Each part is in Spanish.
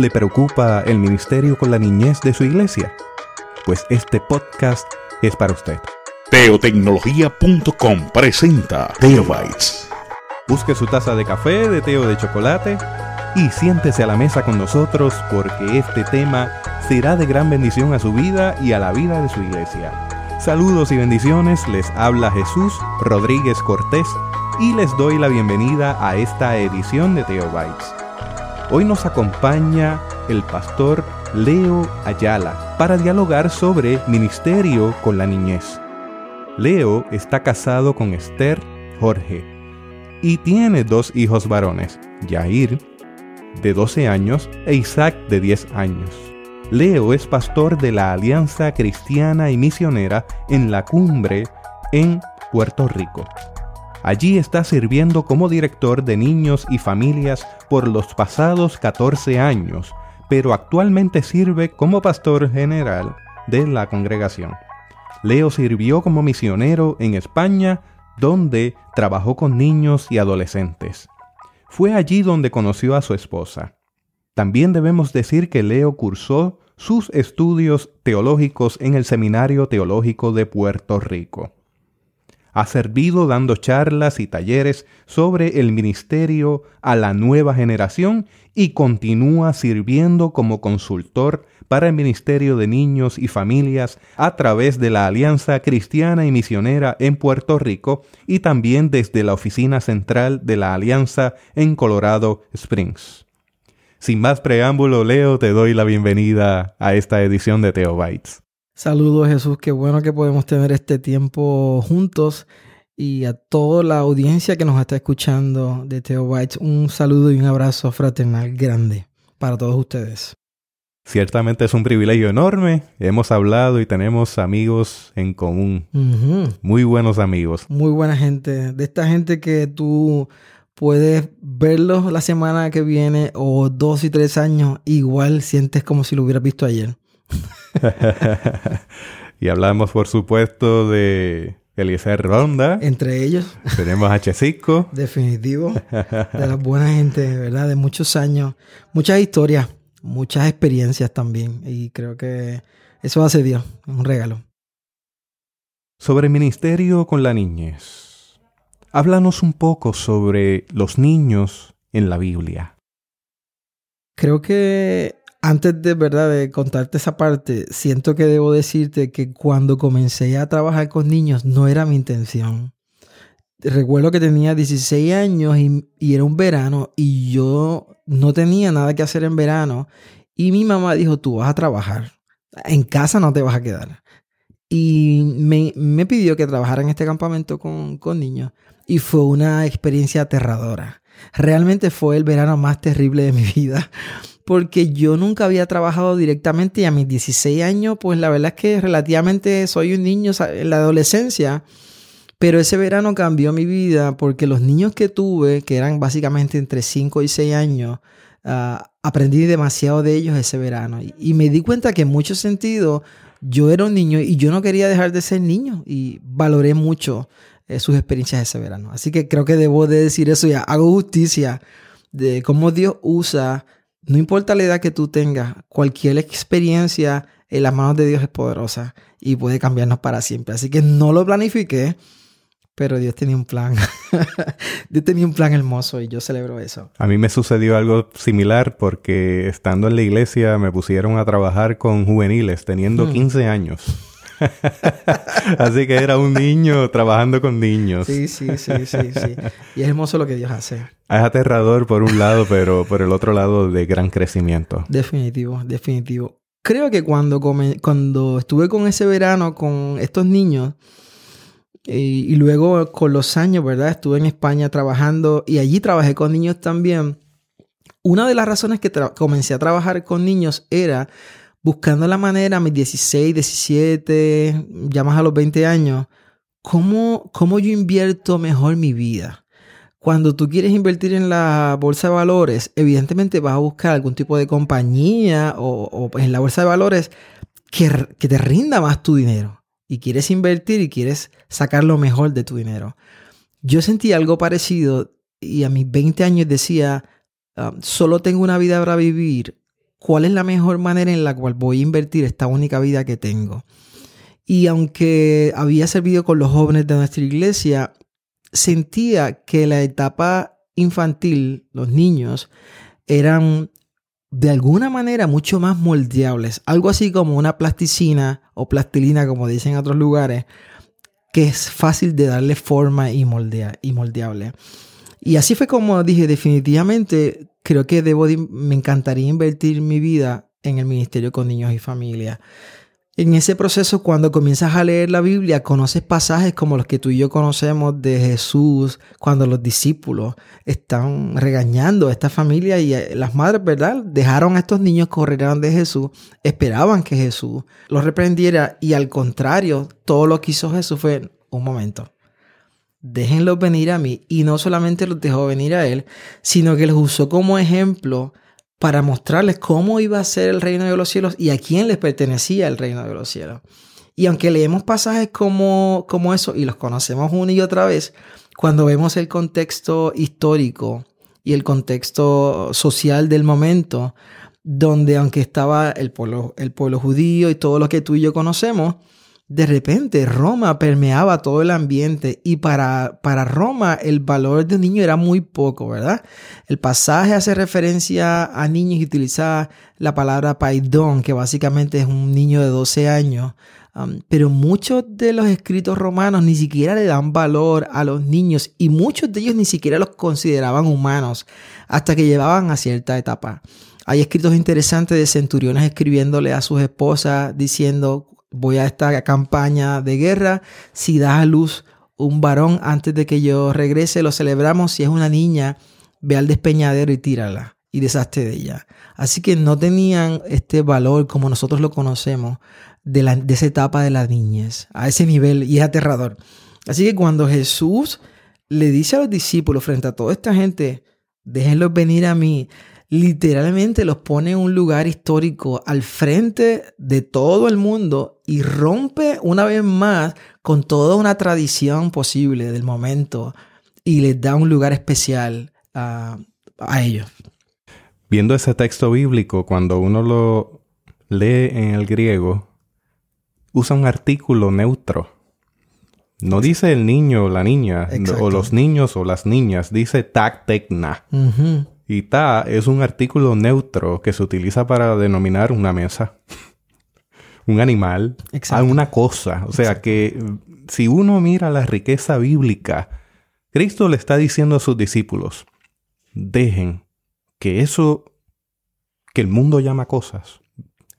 le preocupa el ministerio con la niñez de su iglesia? Pues este podcast es para usted. Teotecnología.com presenta Teobytes. Busque su taza de café, de té o de chocolate y siéntese a la mesa con nosotros porque este tema será de gran bendición a su vida y a la vida de su iglesia. Saludos y bendiciones, les habla Jesús Rodríguez Cortés y les doy la bienvenida a esta edición de Teobytes. Hoy nos acompaña el pastor Leo Ayala para dialogar sobre ministerio con la niñez. Leo está casado con Esther Jorge y tiene dos hijos varones, Yair, de 12 años, e Isaac, de 10 años. Leo es pastor de la Alianza Cristiana y Misionera en la Cumbre en Puerto Rico. Allí está sirviendo como director de niños y familias por los pasados 14 años, pero actualmente sirve como pastor general de la congregación. Leo sirvió como misionero en España, donde trabajó con niños y adolescentes. Fue allí donde conoció a su esposa. También debemos decir que Leo cursó sus estudios teológicos en el Seminario Teológico de Puerto Rico. Ha servido dando charlas y talleres sobre el ministerio a la nueva generación y continúa sirviendo como consultor para el Ministerio de Niños y Familias a través de la Alianza Cristiana y Misionera en Puerto Rico y también desde la oficina central de la Alianza en Colorado Springs. Sin más preámbulo, Leo, te doy la bienvenida a esta edición de Teobytes. Saludos Jesús, qué bueno que podemos tener este tiempo juntos y a toda la audiencia que nos está escuchando de Teobytes, un saludo y un abrazo fraternal grande para todos ustedes. Ciertamente es un privilegio enorme. Hemos hablado y tenemos amigos en común. Muy buenos amigos. Muy buena gente. De esta gente que tú puedes verlos la semana que viene o dos y tres años, igual sientes como si lo hubieras visto ayer. y hablamos, por supuesto, de Eliezer Ronda. Entre ellos. Tenemos a Chesico. Definitivo. De la buena gente, ¿verdad? De muchos años. Muchas historias, muchas experiencias también. Y creo que eso hace Dios. Un regalo. Sobre ministerio con la niñez. Háblanos un poco sobre los niños en la Biblia. Creo que antes de verdad de contarte esa parte, siento que debo decirte que cuando comencé a trabajar con niños no era mi intención. Recuerdo que tenía 16 años y, era un verano y yo no tenía nada que hacer en verano y mi mamá dijo, tú vas a trabajar, en casa no te vas a quedar. Y me, me pidió que trabajara en este campamento con, con niños y fue una experiencia aterradora. Realmente fue el verano más terrible de mi vida porque yo nunca había trabajado directamente y a mis 16 años, pues la verdad es que relativamente soy un niño en la adolescencia, pero ese verano cambió mi vida porque los niños que tuve, que eran básicamente entre 5 y 6 años, ah, aprendí demasiado de ellos ese verano y, me di cuenta que en muchos sentidos yo era un niño y yo no quería dejar de ser niño y valoré mucho eh, sus experiencias ese verano. Así que creo que debo de decir eso ya. Hago justicia de cómo Dios usa, no importa la edad que tú tengas, cualquier experiencia en las manos de Dios es poderosa y puede cambiarnos para siempre. Así que no lo planifiqué, pero Dios tenía un plan. Dios tenía un plan hermoso y yo celebro eso. A mí me sucedió algo similar porque estando en la iglesia me pusieron a trabajar con juveniles teniendo 15 mm. años. Así que era un niño trabajando con niños. Sí, sí, sí, sí, sí. Y es hermoso lo que Dios hace. Es aterrador por un lado, pero por el otro lado de gran crecimiento. Definitivo, definitivo. Creo que cuando, cuando estuve con ese verano con estos niños y, luego con los años, ¿verdad? Estuve en España trabajando y allí trabajé con niños también. Una de las razones que comencé a trabajar con niños era buscando la manera a mis 16, 17, ya más a los 20 años, ¿cómo, cómo yo invierto mejor mi vida? Cuando tú quieres invertir en la bolsa de valores, evidentemente vas a buscar algún tipo de compañía o, en la bolsa de valores que, que te rinda más tu dinero. Y quieres invertir y quieres sacar lo mejor de tu dinero. Yo sentí algo parecido y a mis 20 años decía, ah, solo tengo una vida para vivir cuál es la mejor manera en la cual voy a invertir esta única vida que tengo. Y aunque había servido con los jóvenes de nuestra iglesia, sentía que la etapa infantil, los niños, eran de alguna manera mucho más moldeables. Algo así como una plasticina o plastilina, como dicen en otros lugares, que es fácil de darle forma y, moldea, y moldeable. Y así fue como dije, definitivamente creo que debo me encantaría invertir mi vida en el ministerio con niños y familia. En ese proceso, cuando comienzas a leer la Biblia, conoces pasajes como los que tú y yo conocemos de Jesús, cuando los discípulos están regañando a esta familia y eh, las madres, ¿verdad? Dejaron a estos niños correr de Jesús, esperaban que Jesús los reprendiera y al contrario, todo lo que hizo Jesús fue un momento. Déjenlos venir a mí y no solamente los dejó venir a él, sino que los usó como ejemplo para mostrarles cómo iba a ser el reino de los cielos y a quién les pertenecía el reino de los cielos. Y aunque leemos pasajes como, como eso y los conocemos una y otra vez, cuando vemos el contexto histórico y el contexto social del momento, donde aunque estaba el pueblo, el pueblo judío y todo lo que tú y yo conocemos, de repente Roma permeaba todo el ambiente y para, para Roma el valor de un niño era muy poco, ¿verdad? El pasaje hace referencia a niños y utiliza la palabra paidón, que básicamente es un niño de 12 años. Um, pero muchos de los escritos romanos ni siquiera le dan valor a los niños y muchos de ellos ni siquiera los consideraban humanos hasta que llevaban a cierta etapa. Hay escritos interesantes de centuriones escribiéndole a sus esposas diciendo voy a esta campaña de guerra, si das a luz un varón antes de que yo regrese, lo celebramos, si es una niña, ve al despeñadero y tírala y deshazte de ella. Así que no tenían este valor como nosotros lo conocemos de, la, de esa etapa de la niñez, a ese nivel, y es aterrador. Así que cuando Jesús le dice a los discípulos frente a toda esta gente, déjenlos venir a mí, literalmente los pone en un lugar histórico al frente de todo el mundo y rompe una vez más con toda una tradición posible del momento y les da un lugar especial a, a ellos. Viendo ese texto bíblico, cuando uno lo lee en el griego, usa un artículo neutro. No dice el niño o la niña, o los niños o las niñas, dice tac tecna. Y ta es un artículo neutro que se utiliza para denominar una mesa, un animal, una cosa. O sea que si uno mira la riqueza bíblica, Cristo le está diciendo a sus discípulos, dejen que eso que el mundo llama cosas,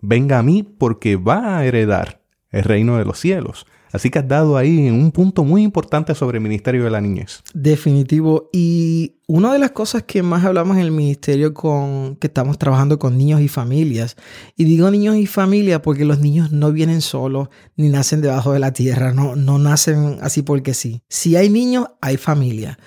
venga a mí porque va a heredar el reino de los cielos. Así que has dado ahí un punto muy importante sobre el Ministerio de la Niñez. Definitivo. Y una de las cosas que más hablamos en el ministerio con que estamos trabajando con niños y familias, y digo niños y familias porque los niños no vienen solos ni nacen debajo de la tierra, no, no nacen así porque sí. Si hay niños, hay familia.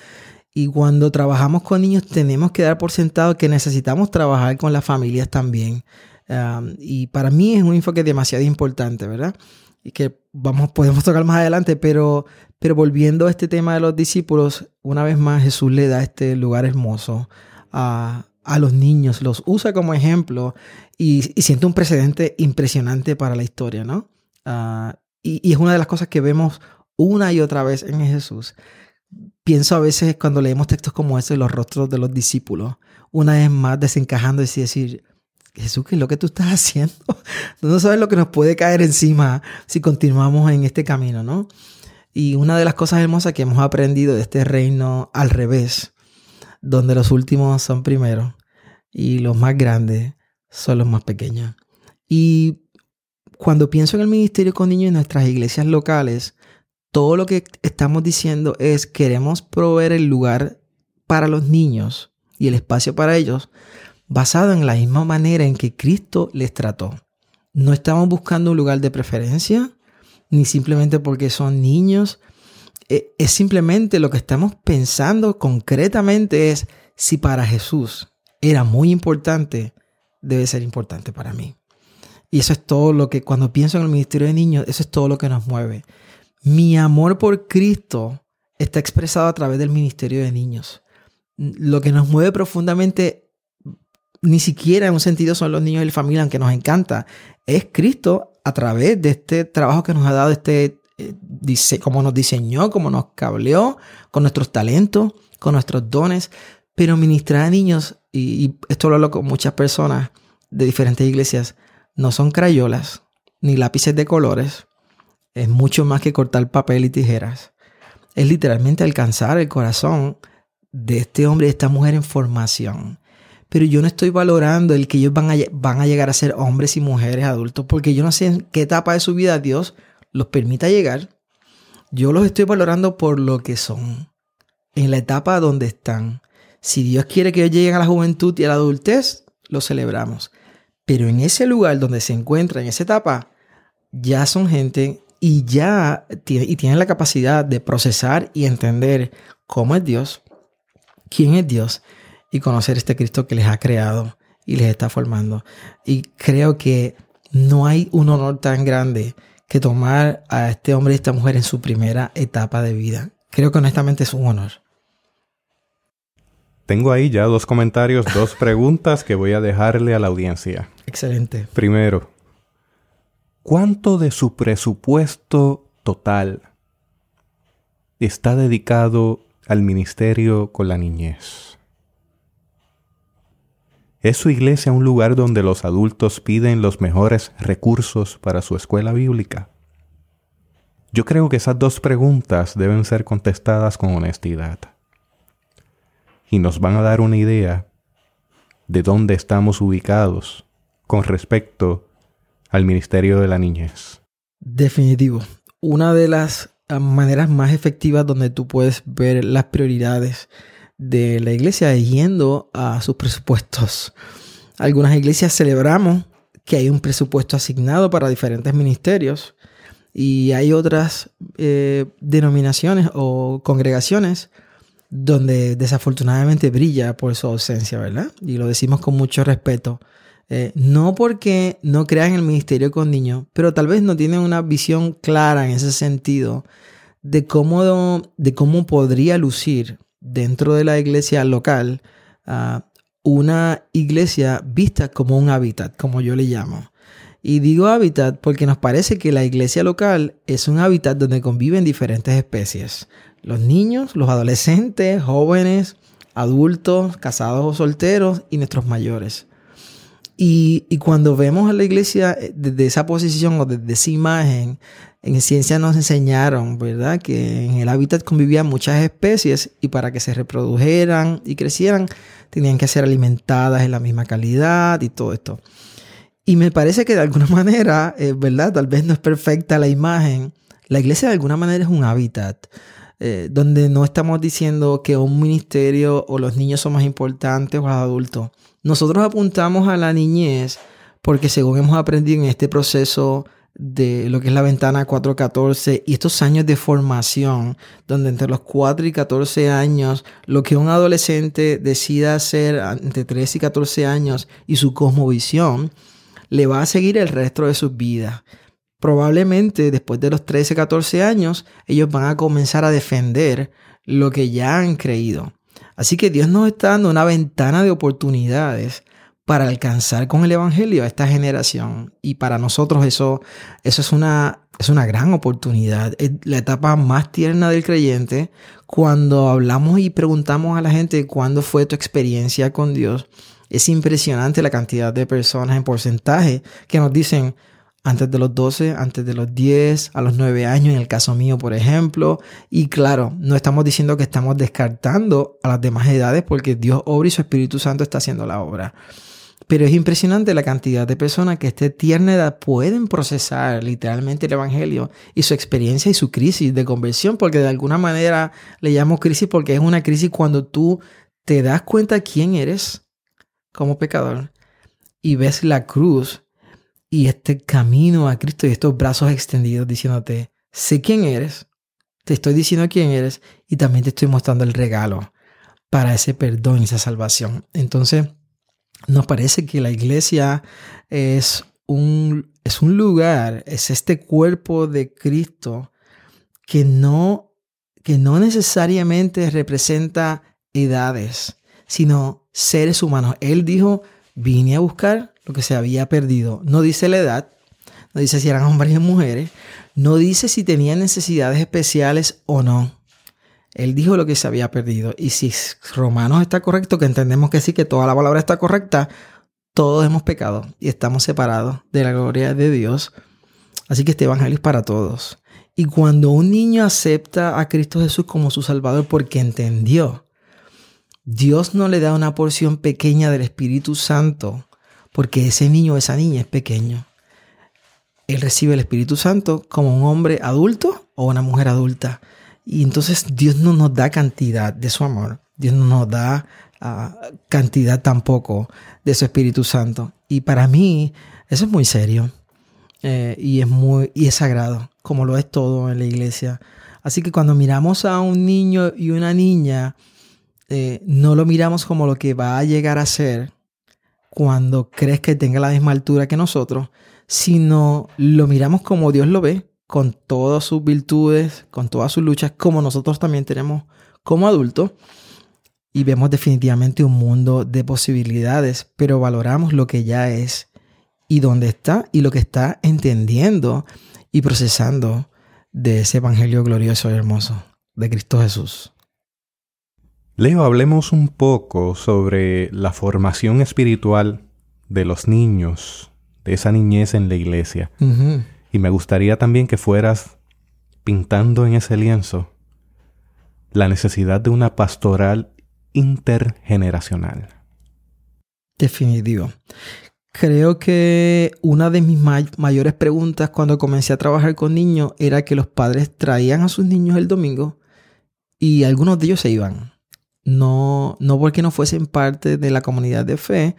Y cuando trabajamos con niños tenemos que dar por sentado que necesitamos trabajar con las familias también. Um, y para mí es un enfoque demasiado importante, ¿verdad? Y que vamos, podemos tocar más adelante, pero, pero volviendo a este tema de los discípulos, una vez más Jesús le da este lugar hermoso a, a los niños, los usa como ejemplo y, y, siente un precedente impresionante para la historia, ¿no? Uh, y, y, es una de las cosas que vemos una y otra vez en Jesús. Pienso a veces cuando leemos textos como ese, los rostros de los discípulos, una vez más desencajando y decir, Jesús, ¿qué es lo que tú estás haciendo? no sabes lo que nos puede caer encima si continuamos en este camino, ¿no? Y una de las cosas hermosas que hemos aprendido de este reino al revés, donde los últimos son primeros y los más grandes son los más pequeños. Y cuando pienso en el ministerio con niños en nuestras iglesias locales, todo lo que estamos diciendo es queremos proveer el lugar para los niños y el espacio para ellos basado en la misma manera en que Cristo les trató. No estamos buscando un lugar de preferencia, ni simplemente porque son niños. E, es simplemente lo que estamos pensando concretamente es si para Jesús era muy importante, debe ser importante para mí. Y eso es todo lo que, cuando pienso en el ministerio de niños, eso es todo lo que nos mueve. Mi amor por Cristo está expresado a través del ministerio de niños. Lo que nos mueve profundamente ni siquiera en un sentido son los niños y la familia, aunque nos encanta. Es Cristo a través de este trabajo que nos ha dado, este, eh, dice, como nos diseñó, como nos cableó, con nuestros talentos, con nuestros dones. Pero ministrar a niños, y, y esto lo hablo con muchas personas de diferentes iglesias, no son crayolas ni lápices de colores. Es mucho más que cortar papel y tijeras. Es literalmente alcanzar el corazón de este hombre y de esta mujer en formación. Pero yo no estoy valorando el que ellos van a, llegar a ser hombres y mujeres adultos, porque yo no sé en qué etapa de su vida Dios los permita llegar. Yo los estoy valorando por lo que son, en la etapa donde están. Si Dios quiere que ellos lleguen a la juventud y a la adultez, lo celebramos. Pero en ese lugar donde se encuentran, en esa etapa, ya son gente y ya y tienen la capacidad de procesar y entender cómo es Dios, quién es Dios y conocer este Cristo que les ha creado y les está formando. Y creo que no hay un honor tan grande que tomar a este hombre y esta mujer en su primera etapa de vida. Creo que honestamente es un honor. Tengo ahí ya dos comentarios, dos preguntas que voy a dejarle a la audiencia. Excelente. Primero, ¿cuánto de su presupuesto total está dedicado al ministerio con la niñez? ¿Es su iglesia un lugar donde los adultos piden los mejores recursos para su escuela bíblica? Yo creo que esas dos preguntas deben ser contestadas con honestidad. Y nos van a dar una idea de dónde estamos ubicados con respecto al ministerio de la niñez. Definitivo. Una de las maneras más efectivas donde tú puedes ver las prioridades de la iglesia yendo a sus presupuestos. Algunas iglesias celebramos que hay un presupuesto asignado para diferentes ministerios y hay otras eh, denominaciones o congregaciones donde desafortunadamente brilla por su ausencia, ¿verdad? Y lo decimos con mucho respeto. Eh, no porque no crean el ministerio con niños, pero tal vez no tienen una visión clara en ese sentido de cómo, de cómo podría lucir dentro de la iglesia local una iglesia vista como un hábitat, como yo le llamo. Y digo hábitat porque nos parece que la iglesia local es un hábitat donde conviven diferentes especies. Los niños, los adolescentes, jóvenes, adultos, casados o solteros y nuestros mayores. Y, cuando vemos a la iglesia eh, desde esa posición o desde esa imagen, en ciencia nos enseñaron, ¿verdad? Que en el hábitat convivían muchas especies y para que se reprodujeran y crecieran tenían que ser alimentadas en la misma calidad y todo esto. Y me parece que de alguna manera, eh, ¿verdad? Tal vez no es perfecta la imagen. La iglesia de alguna manera es un hábitat. Eh, donde no estamos diciendo que un ministerio o los niños son más importantes o los adultos. Nosotros apuntamos a la niñez porque según hemos aprendido en este proceso de lo que es la ventana 414 y estos años de formación, donde entre los 4 y 14 años, lo que un adolescente decida hacer entre 3 y 14 años y su cosmovisión, le va a seguir el resto de sus vidas. Probablemente después de los 13, 14 años, ellos van a comenzar a defender lo que ya han creído. Así que Dios nos está dando una ventana de oportunidades para alcanzar con el Evangelio a esta generación. Y para nosotros eso, eso es, una, es una gran oportunidad. Es la etapa más tierna del creyente cuando hablamos y preguntamos a la gente cuándo fue tu experiencia con Dios. Es impresionante la cantidad de personas en porcentaje que nos dicen, antes de los 12, antes de los 10, a los 9 años, en el caso mío, por ejemplo. Y claro, no estamos diciendo que estamos descartando a las demás edades porque Dios obra y su Espíritu Santo está haciendo la obra. Pero es impresionante la cantidad de personas que a esta tierna edad pueden procesar literalmente el Evangelio y su experiencia y su crisis de conversión, porque de alguna manera le llamo crisis porque es una crisis cuando tú te das cuenta quién eres como pecador y ves la cruz y este camino a Cristo y estos brazos extendidos diciéndote, sé quién eres, te estoy diciendo quién eres y también te estoy mostrando el regalo para ese perdón y esa salvación. Entonces, nos parece que la iglesia es un, es un lugar, es este cuerpo de Cristo que no, que no necesariamente representa edades, sino seres humanos. Él dijo, vine a buscar lo que se había perdido. No dice la edad, no dice si eran hombres o mujeres, no dice si tenían necesidades especiales o no. Él dijo lo que se había perdido. Y si Romanos está correcto, que entendemos que sí, que toda la palabra está correcta, todos hemos pecado y estamos separados de la gloria de Dios. Así que este evangelio es para todos. Y cuando un niño acepta a Cristo Jesús como su Salvador porque entendió, Dios no le da una porción pequeña del Espíritu Santo porque ese niño o esa niña es pequeño. Él recibe el Espíritu Santo como un hombre adulto o una mujer adulta. Y entonces Dios no nos da cantidad de su amor. Dios no nos da ah, cantidad tampoco de su Espíritu Santo. Y para mí eso es muy serio. Eh, y es muy y es sagrado, como lo es todo en la iglesia. Así que cuando miramos a un niño y una niña, eh, no lo miramos como lo que va a llegar a ser cuando crees que tenga la misma altura que nosotros, sino lo miramos como Dios lo ve, con todas sus virtudes, con todas sus luchas, como nosotros también tenemos como adultos. Y vemos definitivamente un mundo de posibilidades, pero valoramos lo que ya es y dónde está y lo que está entendiendo y procesando de ese evangelio glorioso y hermoso de Cristo Jesús. Leo, hablemos un poco sobre la formación espiritual de los niños de esa niñez en la iglesia. Y me gustaría también que fueras pintando en ese lienzo la necesidad de una pastoral intergeneracional. Definitivo. Creo que una de mis mayores preguntas cuando comencé a trabajar con niños era que los padres traían a sus niños el domingo y algunos de ellos se iban. No, no porque no fuesen parte de la comunidad de fe,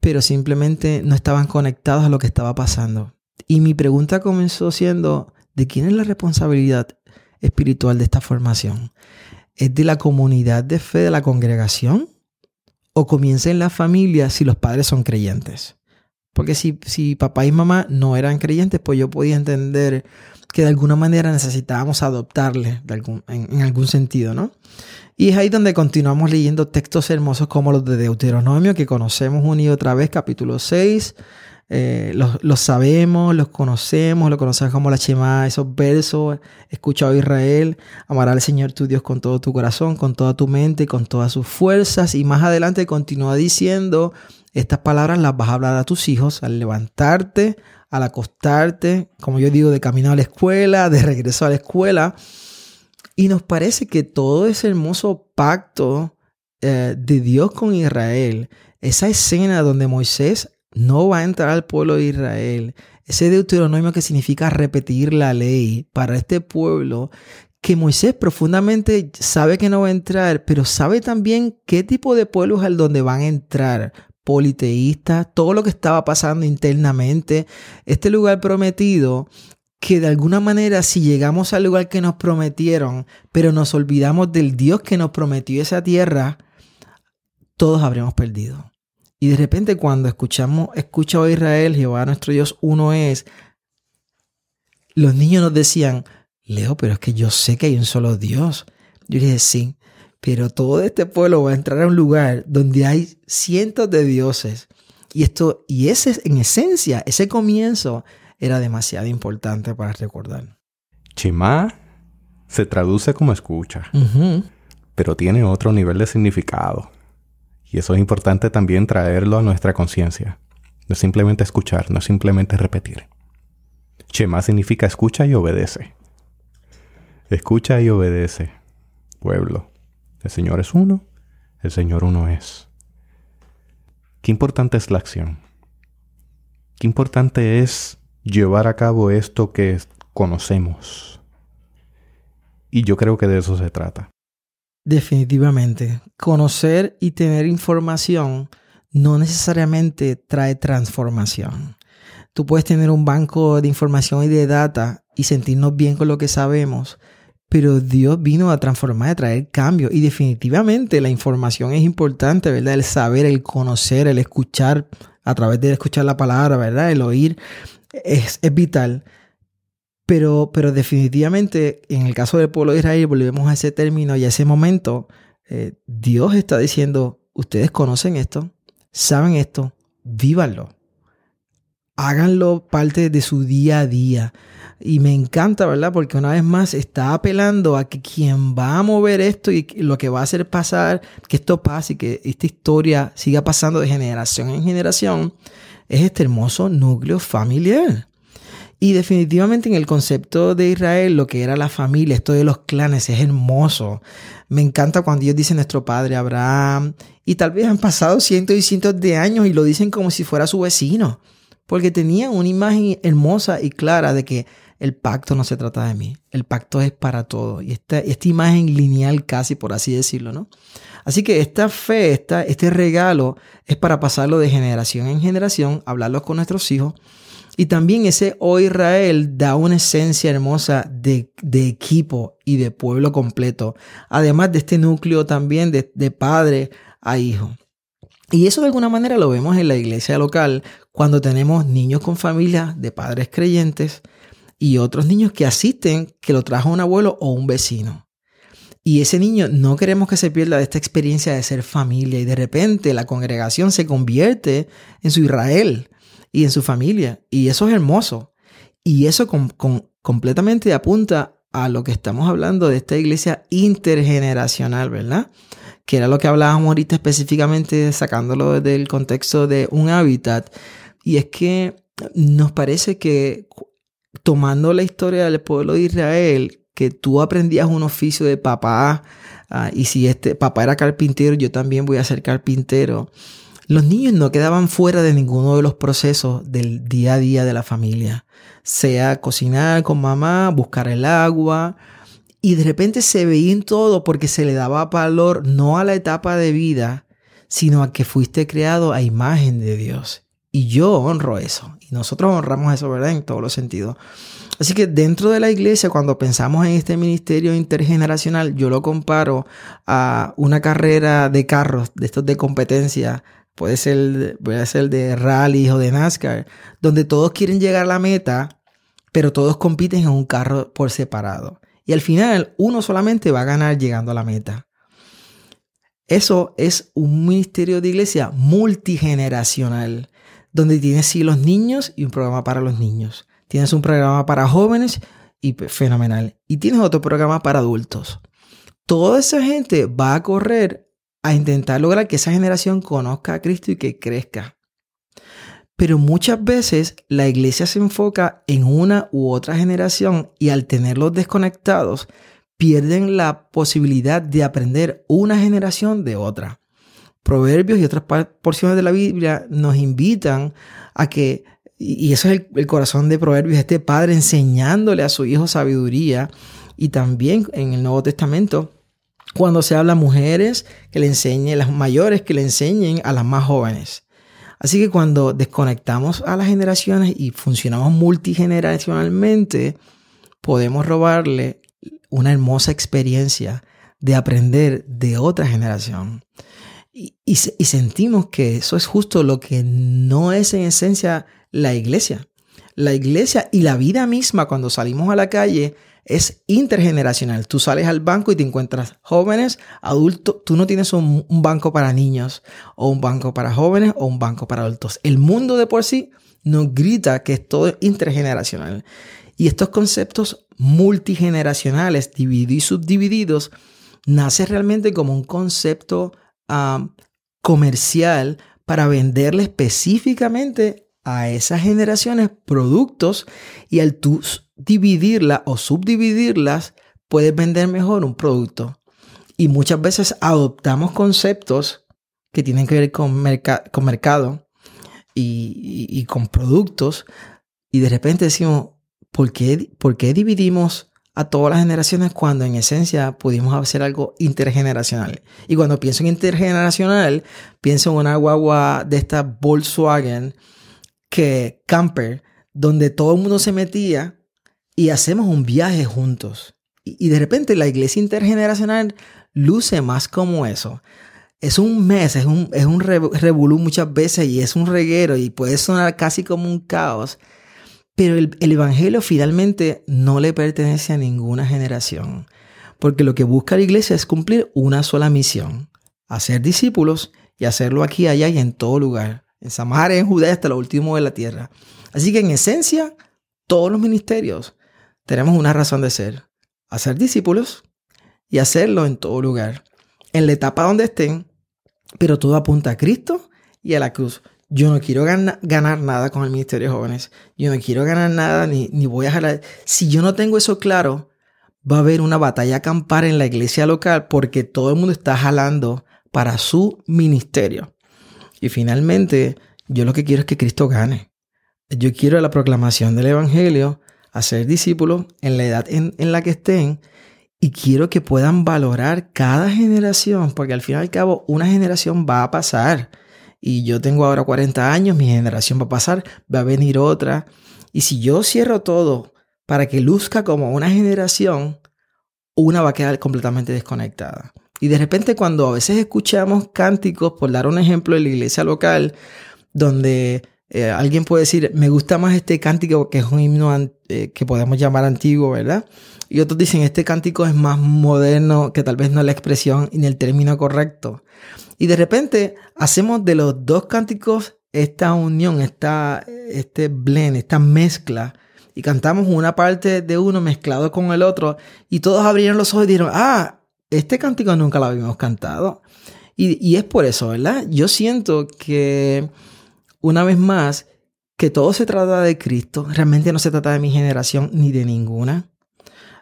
pero simplemente no estaban conectados a lo que estaba pasando. Y mi pregunta comenzó siendo, ¿de quién es la responsabilidad espiritual de esta formación? ¿Es de la comunidad de fe de la congregación? ¿O comienza en la familia si los padres son creyentes? Porque si, si papá y mamá no eran creyentes, pues yo podía entender que de alguna manera necesitábamos adoptarle en, en, algún sentido, ¿no? Y es ahí donde continuamos leyendo textos hermosos como los de Deuteronomio, que conocemos una y otra vez, capítulo 6. Eh, los, sabemos, los conocemos, lo conocemos como la Shema, esos versos, escucha Israel, amará al Señor tu Dios con todo tu corazón, con toda tu mente, con todas sus fuerzas. Y más adelante continúa diciendo, estas palabras las vas a hablar a tus hijos al levantarte, al acostarte, como yo digo, de camino a la escuela, de regreso a la escuela. Y nos parece que todo ese hermoso pacto eh, de Dios con Israel, esa escena donde Moisés no va a entrar al pueblo de Israel, ese deuteronomio que significa repetir la ley para este pueblo, que Moisés profundamente sabe que no va a entrar, pero sabe también qué tipo de pueblo es el donde van a entrar, politeístas, todo lo que estaba pasando internamente, este lugar prometido que de alguna manera si llegamos al lugar que nos prometieron, pero nos olvidamos del Dios que nos prometió esa tierra, todos habremos perdido. Y de repente cuando escuchamos, escucha a Israel, Jehová nuestro Dios uno es, los niños nos decían, Leo, pero es que yo sé que hay un solo Dios. Yo dije, sí, pero todo este pueblo va a entrar a un lugar donde hay cientos de dioses. Y esto, y ese en esencia, ese comienzo era demasiado importante para recordar. Chimá se traduce como escucha, pero tiene otro nivel de significado. Y eso es importante también traerlo a nuestra conciencia. No es simplemente escuchar, no es simplemente repetir. Chema significa escucha y obedece. Escucha y obedece. Pueblo. El Señor es uno, el Señor uno es. Qué importante es la acción. Qué importante es llevar a cabo esto que conocemos. Y yo creo que de eso se trata. Definitivamente. Conocer y tener información no necesariamente trae transformación. Tú puedes tener un banco de información y de data y sentirnos bien con lo que sabemos, pero Dios vino a transformar, a traer cambio. Y definitivamente la información es importante, ¿verdad? El saber, el conocer, el escuchar, a través de escuchar la palabra, ¿verdad? El oír es, vital. Pero, pero definitivamente en el caso del pueblo de Israel, volvemos a ese término y a ese momento, eh, Dios está diciendo, ustedes conocen esto, saben esto, vívanlo. Háganlo parte de su día a día. Y me encanta, ¿verdad? Porque una vez más está apelando a que quien va a mover esto y lo que va a hacer pasar, que esto pase y que esta historia siga pasando de generación en generación, es este hermoso núcleo familiar. Y definitivamente en el concepto de Israel, lo que era la familia, esto de los clanes, es hermoso. Me encanta cuando Dios dice nuestro padre Abraham. Y tal vez han pasado cientos y cientos de años y lo dicen como si fuera su vecino. Porque tenían una imagen hermosa y clara de que el pacto no se trata de mí, el pacto es para todos. Y esta, esta imagen lineal casi, por así decirlo, ¿no? Así que esta fe, esta, este regalo es para pasarlo de generación en generación, hablarlo con nuestros hijos. Y también ese O Israel da una esencia hermosa de, de, equipo y de pueblo completo. Además de este núcleo también de, de padre a hijo. Y eso de alguna manera lo vemos en la iglesia local cuando tenemos niños con familias de padres creyentes y otros niños que asisten que lo trajo un abuelo o un vecino. Y ese niño no queremos que se pierda de esta experiencia de ser familia y de repente la congregación se convierte en su Israel y en su familia. Y eso es hermoso. Y eso completamente apunta a lo que estamos hablando de esta iglesia intergeneracional, ¿verdad? Que era lo que hablábamos ahorita específicamente sacándolo del contexto de un hábitat. Y es que nos parece que tomando la historia del pueblo de Israel, que tú aprendías un oficio de papá, ah, y si este papá era carpintero, yo también voy a ser carpintero. Los niños no quedaban fuera de ninguno de los procesos del día a día de la familia, sea cocinar con mamá, buscar el agua, y de repente se veían todo porque se le daba valor no a la etapa de vida, sino a que fuiste creado a imagen de Dios. Y yo honro eso. Y nosotros honramos eso, ¿verdad? En todos los sentidos. Así que dentro de la iglesia, cuando pensamos en este ministerio intergeneracional, yo lo comparo a una carrera de carros, de estos de competencia, puede ser, puede ser de rally o de NASCAR, donde todos quieren llegar a la meta, pero todos compiten en un carro por separado. Y al final, uno solamente va a ganar llegando a la meta. Eso es un ministerio de iglesia multigeneracional donde tienes sí los niños y un programa para los niños. Tienes un programa para jóvenes y fenomenal. Y tienes otro programa para adultos. Toda esa gente va a correr a intentar lograr que esa generación conozca a Cristo y que crezca. Pero muchas veces la iglesia se enfoca en una u otra generación y al tenerlos desconectados pierden la posibilidad de aprender una generación de otra. Proverbios y otras porciones de la Biblia nos invitan a que, y eso es el, corazón de Proverbios, este padre enseñándole a su hijo sabiduría, y también en el Nuevo Testamento, cuando se habla a mujeres, que le enseñen, las mayores, que le enseñen a las más jóvenes. Así que cuando desconectamos a las generaciones y funcionamos multigeneracionalmente, podemos robarle una hermosa experiencia de aprender de otra generación. Y, sentimos que eso es justo lo que no es en esencia la iglesia. La iglesia y la vida misma cuando salimos a la calle es intergeneracional. Tú sales al banco y te encuentras jóvenes, adultos. Tú no tienes un, banco para niños o un banco para jóvenes o un banco para adultos. El mundo de por sí nos grita que es todo intergeneracional. Y estos conceptos multigeneracionales, divididos y subdivididos, nace realmente como un concepto comercial para venderle específicamente a esas generaciones productos y al tú dividirlas o subdividirlas, puedes vender mejor un producto. Y muchas veces adoptamos conceptos que tienen que ver con, con mercado y, con productos y de repente decimos, ¿por qué, ¿por qué dividimos a todas las generaciones cuando en esencia pudimos hacer algo intergeneracional. Y cuando pienso en intergeneracional, pienso en una guagua de esta Volkswagen que camper, donde todo el mundo se metía y hacemos un viaje juntos. Y, de repente la iglesia intergeneracional luce más como eso. Es un mes, es un, es un revolú muchas veces y es un reguero y puede sonar casi como un caos. Pero el, Evangelio finalmente no le pertenece a ninguna generación, porque lo que busca la iglesia es cumplir una sola misión, hacer discípulos y hacerlo aquí, allá y en todo lugar, En Samaria, en Judea, hasta lo último de la tierra. Así que en esencia, todos los ministerios tenemos una razón de ser. Hacer discípulos y hacerlo en todo lugar. En la etapa donde estén, pero todo apunta a Cristo y a la cruz. Yo no quiero ganar nada con el Ministerio de Jóvenes. Yo no quiero ganar nada ni, ni voy a jalar. Si yo no tengo eso claro, va a haber una batalla acampar en la iglesia local porque todo el mundo está jalando para su ministerio. Y finalmente, yo lo que quiero es que Cristo gane. Yo quiero la proclamación del Evangelio, hacer discípulos en la edad en, en la que estén y quiero que puedan valorar cada generación, porque al fin y al cabo una generación va a pasar. Y yo tengo ahora 40 años, mi generación va a pasar, va a venir otra. Y si yo cierro todo para que luzca como una generación, una va a quedar completamente desconectada. Y de repente cuando a veces escuchamos cánticos, por dar un ejemplo en la iglesia local, donde eh, alguien puede decir, me gusta más este cántico que es un himno eh, que podemos llamar antiguo, ¿verdad? Y otros dicen, este cántico es más moderno, que tal vez no es la expresión ni el término correcto. Y de repente hacemos de los dos cánticos esta unión, esta, este blend, esta mezcla. Y cantamos una parte de uno mezclado con el otro. Y todos abrieron los ojos y dijeron, ah, este cántico nunca lo habíamos cantado. Y, y es por eso, ¿verdad? Yo siento que, una vez más, que todo se trata de Cristo. Realmente no se trata de mi generación ni de ninguna.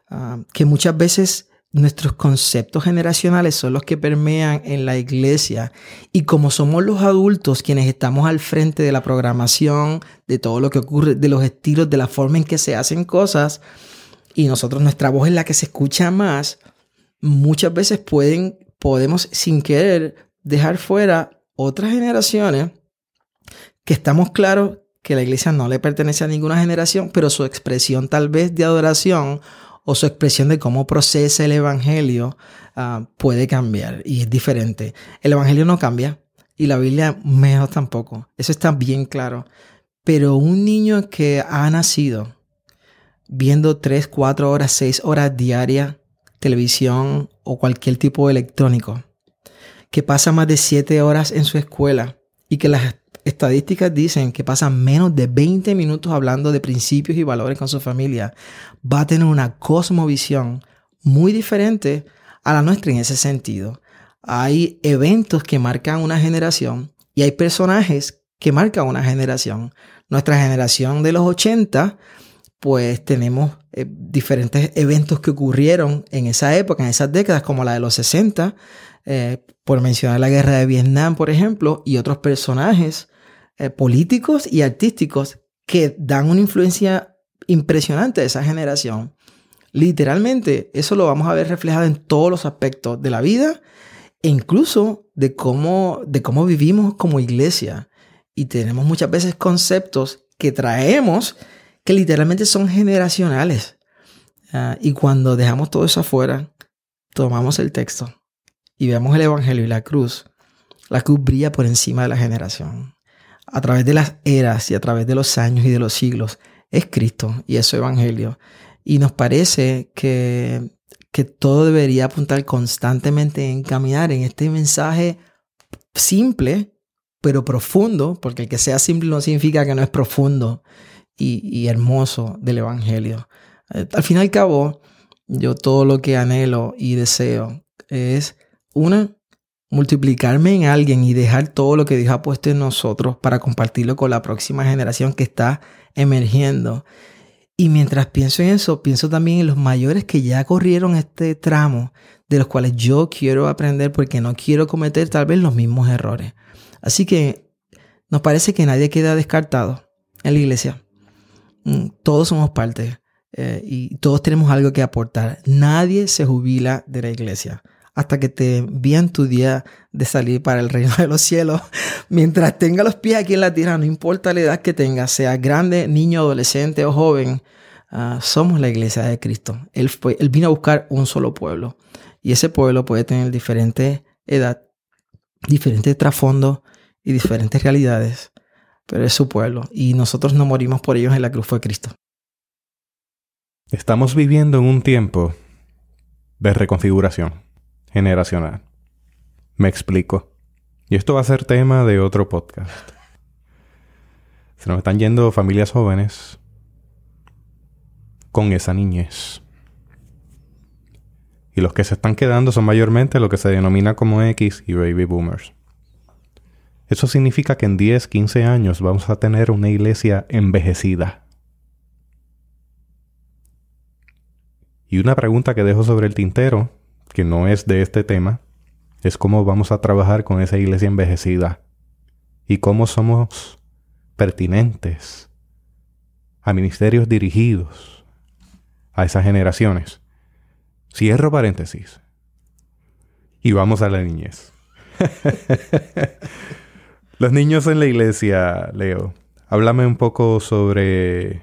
Ah, que muchas veces nuestros conceptos generacionales son los que permean en la iglesia. Y como somos los adultos quienes estamos al frente de la programación, de todo lo que ocurre, de los estilos, de la forma en que se hacen cosas y nosotros nuestra voz es la que se escucha más, muchas veces pueden, podemos sin querer dejar fuera otras generaciones que estamos claros que la iglesia no le pertenece a ninguna generación, pero su expresión tal vez de adoración o su expresión de cómo procesa el Evangelio ah, puede cambiar y es diferente. El Evangelio no cambia y la Biblia menos tampoco. Eso está bien claro. Pero un niño que ha nacido viendo 3, 4 horas, 6 horas diarias televisión o cualquier tipo electrónico, que pasa más de 7 horas en su escuela y que las estadísticas dicen que pasa menos de 20 minutos hablando de principios y valores con su familia, va a tener una cosmovisión muy diferente a la nuestra en ese sentido. Hay eventos que marcan una generación y hay personajes que marcan una generación. Nuestra generación de los 80, pues tenemos eh, diferentes eventos que ocurrieron en esa época, en esas décadas, como la de los 60, eh, por mencionar la guerra de Vietnam, por ejemplo, y otros personajes eh, políticos y artísticos que dan una influencia impresionante a esa generación. Literalmente, eso lo vamos a ver reflejado en todos los aspectos de la vida e incluso de cómo, de cómo vivimos como iglesia. Y tenemos muchas veces conceptos que traemos que literalmente son generacionales. Ah, y cuando dejamos todo eso afuera, tomamos el texto y vemos el Evangelio y la cruz, la cruz brilla por encima de la generación a través de las eras y a través de los años y de los siglos, es Cristo y es su Evangelio. Y nos parece que, que todo debería apuntar constantemente en caminar en este mensaje simple, pero profundo, porque el que sea simple no significa que no es profundo y, y hermoso del Evangelio. Al fin y al cabo, yo todo lo que anhelo y deseo es, una, multiplicarme en alguien y dejar todo lo que Dios ha puesto en nosotros para compartirlo con la próxima generación que está emergiendo. Y mientras pienso en eso, pienso también en los mayores que ya corrieron este tramo, de los cuales yo quiero aprender porque no quiero cometer tal vez los mismos errores. Así que nos parece que nadie queda descartado en la iglesia. Mm, todos somos parte eh, y todos tenemos algo que aportar. Nadie se jubila de la iglesia hasta que te envían tu día de salir para el reino de los cielos. Mientras tenga los pies aquí en la tierra, no importa la edad que tenga, sea grande, niño, adolescente o joven, ah, somos la iglesia de Cristo. Él, él vino a buscar un solo pueblo. Y ese pueblo puede tener diferente edad, diferentes trasfondos y diferentes realidades. Pero es su pueblo. Y nosotros no morimos por ellos en la cruz fue Cristo. Estamos viviendo en un tiempo de reconfiguración generacional. Me explico. Y esto va a ser tema de otro podcast. Se nos están yendo familias jóvenes con esa niñez. Y los que se están quedando son mayormente lo que se denomina como X y baby boomers. Eso significa que en 10, 15 años vamos a tener una iglesia envejecida. Y una pregunta que dejo sobre el tintero, que no es de este tema, es cómo vamos a trabajar con esa iglesia envejecida y cómo somos pertinentes a ministerios dirigidos a esas generaciones. Cierro paréntesis. Y vamos a la niñez. Los niños en la iglesia, Leo. Háblame un poco sobre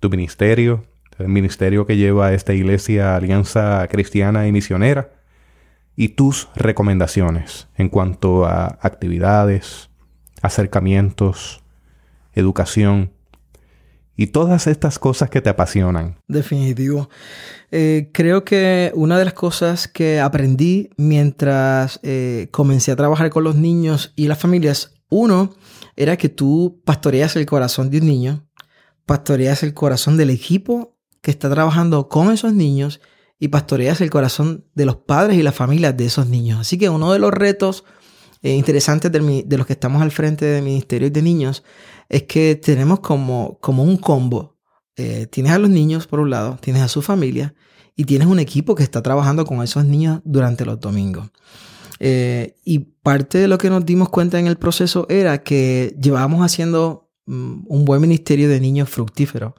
tu ministerio, el ministerio que lleva esta iglesia Alianza Cristiana y Misionera, y tus recomendaciones en cuanto a actividades, acercamientos, educación y todas estas cosas que te apasionan. Definitivo. Eh, creo que una de las cosas que aprendí mientras eh, comencé a trabajar con los niños y las familias, uno, era que tú pastoreas el corazón de un niño, pastoreas el corazón del equipo que está trabajando con esos niños y pastoreas el corazón de los padres y las familias de esos niños. Así que uno de los retos eh, interesantes de, los que estamos al frente de Ministerio de Niños es que tenemos como, un combo. Eh, tienes a los niños por un lado, tienes a su familia y tienes un equipo que está trabajando con esos niños durante los domingos. Eh, y parte de lo que nos dimos cuenta en el proceso era que llevábamos haciendo mm, un buen ministerio de niños fructíferos.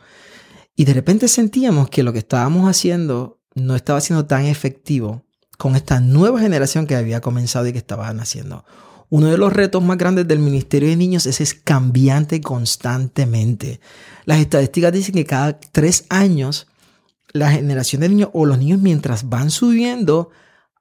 Y de repente sentíamos que lo que estábamos haciendo no estaba siendo tan efectivo con esta nueva generación que había comenzado y que estaba naciendo. Uno de los retos más grandes del Ministerio de Niños es, es cambiante constantemente. Las estadísticas dicen que cada tres años la generación de niños o los niños mientras van subiendo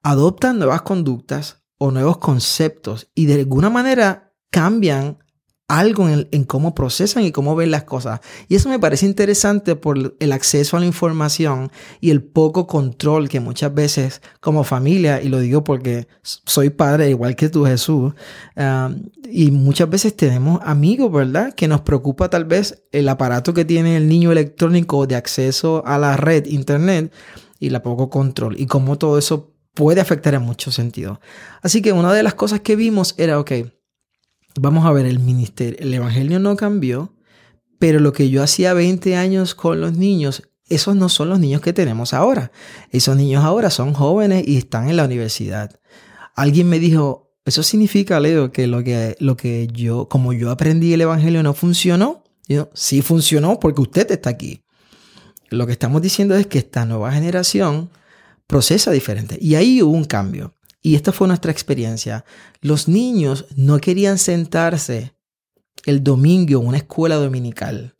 adoptan nuevas conductas o nuevos conceptos y de alguna manera cambian algo en, cómo procesan y cómo ven las cosas. Y eso me parece interesante por el acceso a la información y el poco control que muchas veces como familia, y lo digo porque soy padre igual que tú Jesús, um, y muchas veces tenemos amigos, ¿verdad? Que nos preocupa tal vez el aparato que tiene el niño electrónico de acceso a la red, internet, y la poco control, y cómo todo eso puede afectar en muchos sentidos. Así que una de las cosas que vimos era, ok, vamos a ver, el ministerio, el evangelio no cambió, pero lo que yo hacía 20 años con los niños, esos no son los niños que tenemos ahora. Esos niños ahora son jóvenes y están en la universidad. Alguien me dijo, eso significa, Leo, que lo que, lo que yo, como yo aprendí el evangelio no funcionó. Yo, sí funcionó porque usted está aquí. Lo que estamos diciendo es que esta nueva generación procesa diferente. Y ahí hubo un cambio. Y esta fue nuestra experiencia. Los niños no querían sentarse el domingo en una escuela dominical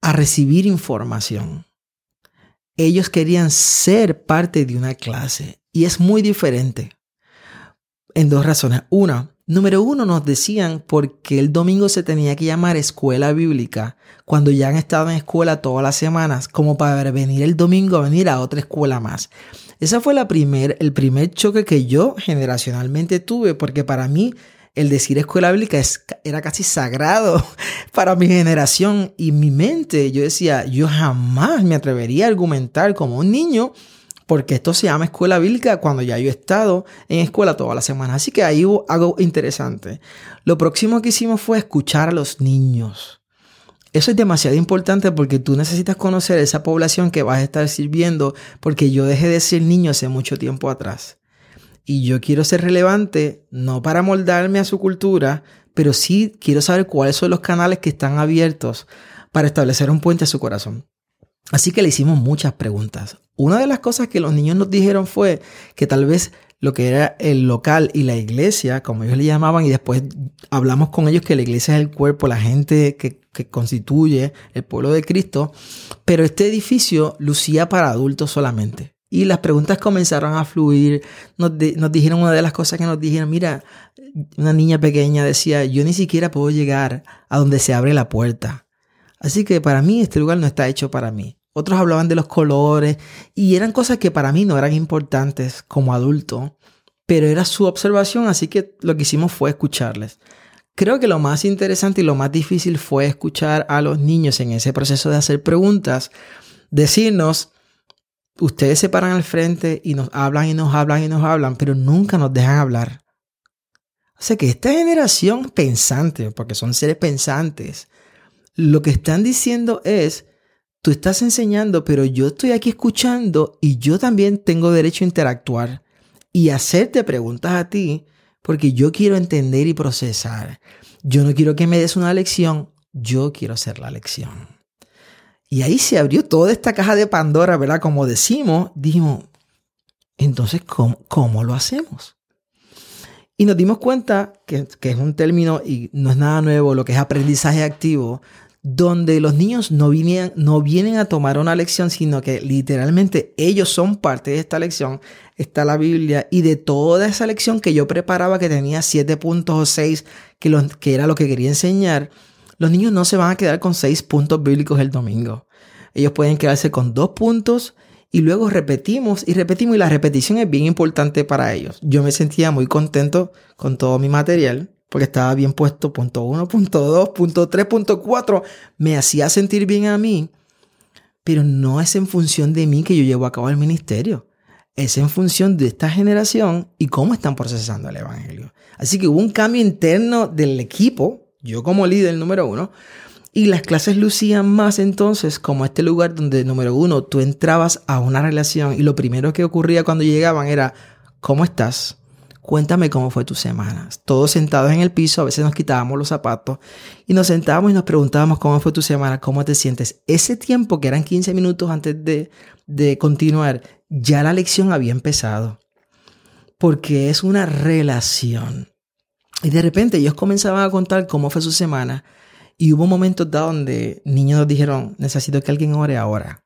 a recibir información. Ellos querían ser parte de una clase. Y es muy diferente. En dos razones. Una, número uno, nos decían porque el domingo se tenía que llamar escuela bíblica cuando ya han estado en escuela todas las semanas, como para venir el domingo a venir a otra escuela más. Ese fue la primer, el primer choque que yo generacionalmente tuve, porque para mí el decir escuela bíblica era casi sagrado para mi generación y mi mente. Yo decía, yo jamás me atrevería a argumentar como un niño porque esto se llama escuela bíblica cuando ya yo he estado en escuela toda la semana. Así que ahí hubo algo interesante. Lo próximo que hicimos fue escuchar a los niños. Eso es demasiado importante porque tú necesitas conocer esa población que vas a estar sirviendo porque yo dejé de ser niño hace mucho tiempo atrás. Y yo quiero ser relevante, no para moldarme a su cultura, pero sí quiero saber cuáles son los canales que están abiertos para establecer un puente a su corazón. Así que le hicimos muchas preguntas. Una de las cosas que los niños nos dijeron fue que tal vez lo que era el local y la iglesia, como ellos le llamaban, y después hablamos con ellos que la iglesia es el cuerpo, la gente que, constituye el pueblo de Cristo, pero este edificio lucía para adultos solamente. Y las preguntas comenzaron a fluir. Nos, nos, dijeron una de las cosas que nos dijeron, mira, una niña pequeña decía, yo ni siquiera puedo llegar a donde se abre la puerta. Así que para mí este lugar no está hecho para mí. Otros hablaban de los colores y eran cosas que para mí no eran importantes como adulto, pero era su observación, así que lo que hicimos fue escucharles. Creo que lo más interesante y lo más difícil fue escuchar a los niños en ese proceso de hacer preguntas, decirnos, ustedes se paran al frente y nos hablan y nos hablan y nos hablan, pero nunca nos dejan hablar. O sea que esta generación pensante, porque son seres pensantes, lo que están diciendo es, tú estás enseñando, pero yo estoy aquí escuchando y yo también tengo derecho a interactuar y hacerte preguntas a ti porque yo quiero entender y procesar. Yo no quiero que me des una lección, yo quiero hacer la lección. Y ahí se abrió toda esta caja de Pandora, ¿verdad? Como decimos, dijimos, entonces, ¿cómo, lo hacemos? Y nos dimos cuenta que, que, es un término y no es nada nuevo, lo que es aprendizaje activo, donde los niños no no vienen a tomar una lección, sino que literalmente ellos son parte de esta lección. Está la Biblia y de toda esa lección que yo preparaba, que tenía siete puntos o seis, que, que era lo que quería enseñar, los niños no se van a quedar con seis puntos bíblicos el domingo. Ellos pueden quedarse con dos puntos y luego repetimos y repetimos y la repetición es bien importante para ellos. Yo me sentía muy contento con todo mi material porque estaba bien puesto, punto 1, punto 2, punto 3, punto 4, me hacía sentir bien a mí, pero no es en función de mí que yo llevo a cabo el ministerio, es en función de esta generación y cómo están procesando el Evangelio. Así que hubo un cambio interno del equipo, yo como líder número uno, y las clases lucían más entonces como este lugar donde, número uno, tú entrabas a una relación y lo primero que ocurría cuando llegaban era, ¿cómo estás? Cuéntame cómo fue tu semana. Todos sentados en el piso, a veces nos quitábamos los zapatos y nos sentábamos y nos preguntábamos cómo fue tu semana, cómo te sientes. Ese tiempo, que eran 15 minutos antes de, de continuar, ya la lección había empezado. Porque es una relación. Y de repente ellos comenzaban a contar cómo fue su semana. Y hubo momentos donde niños nos dijeron, necesito que alguien ore ahora.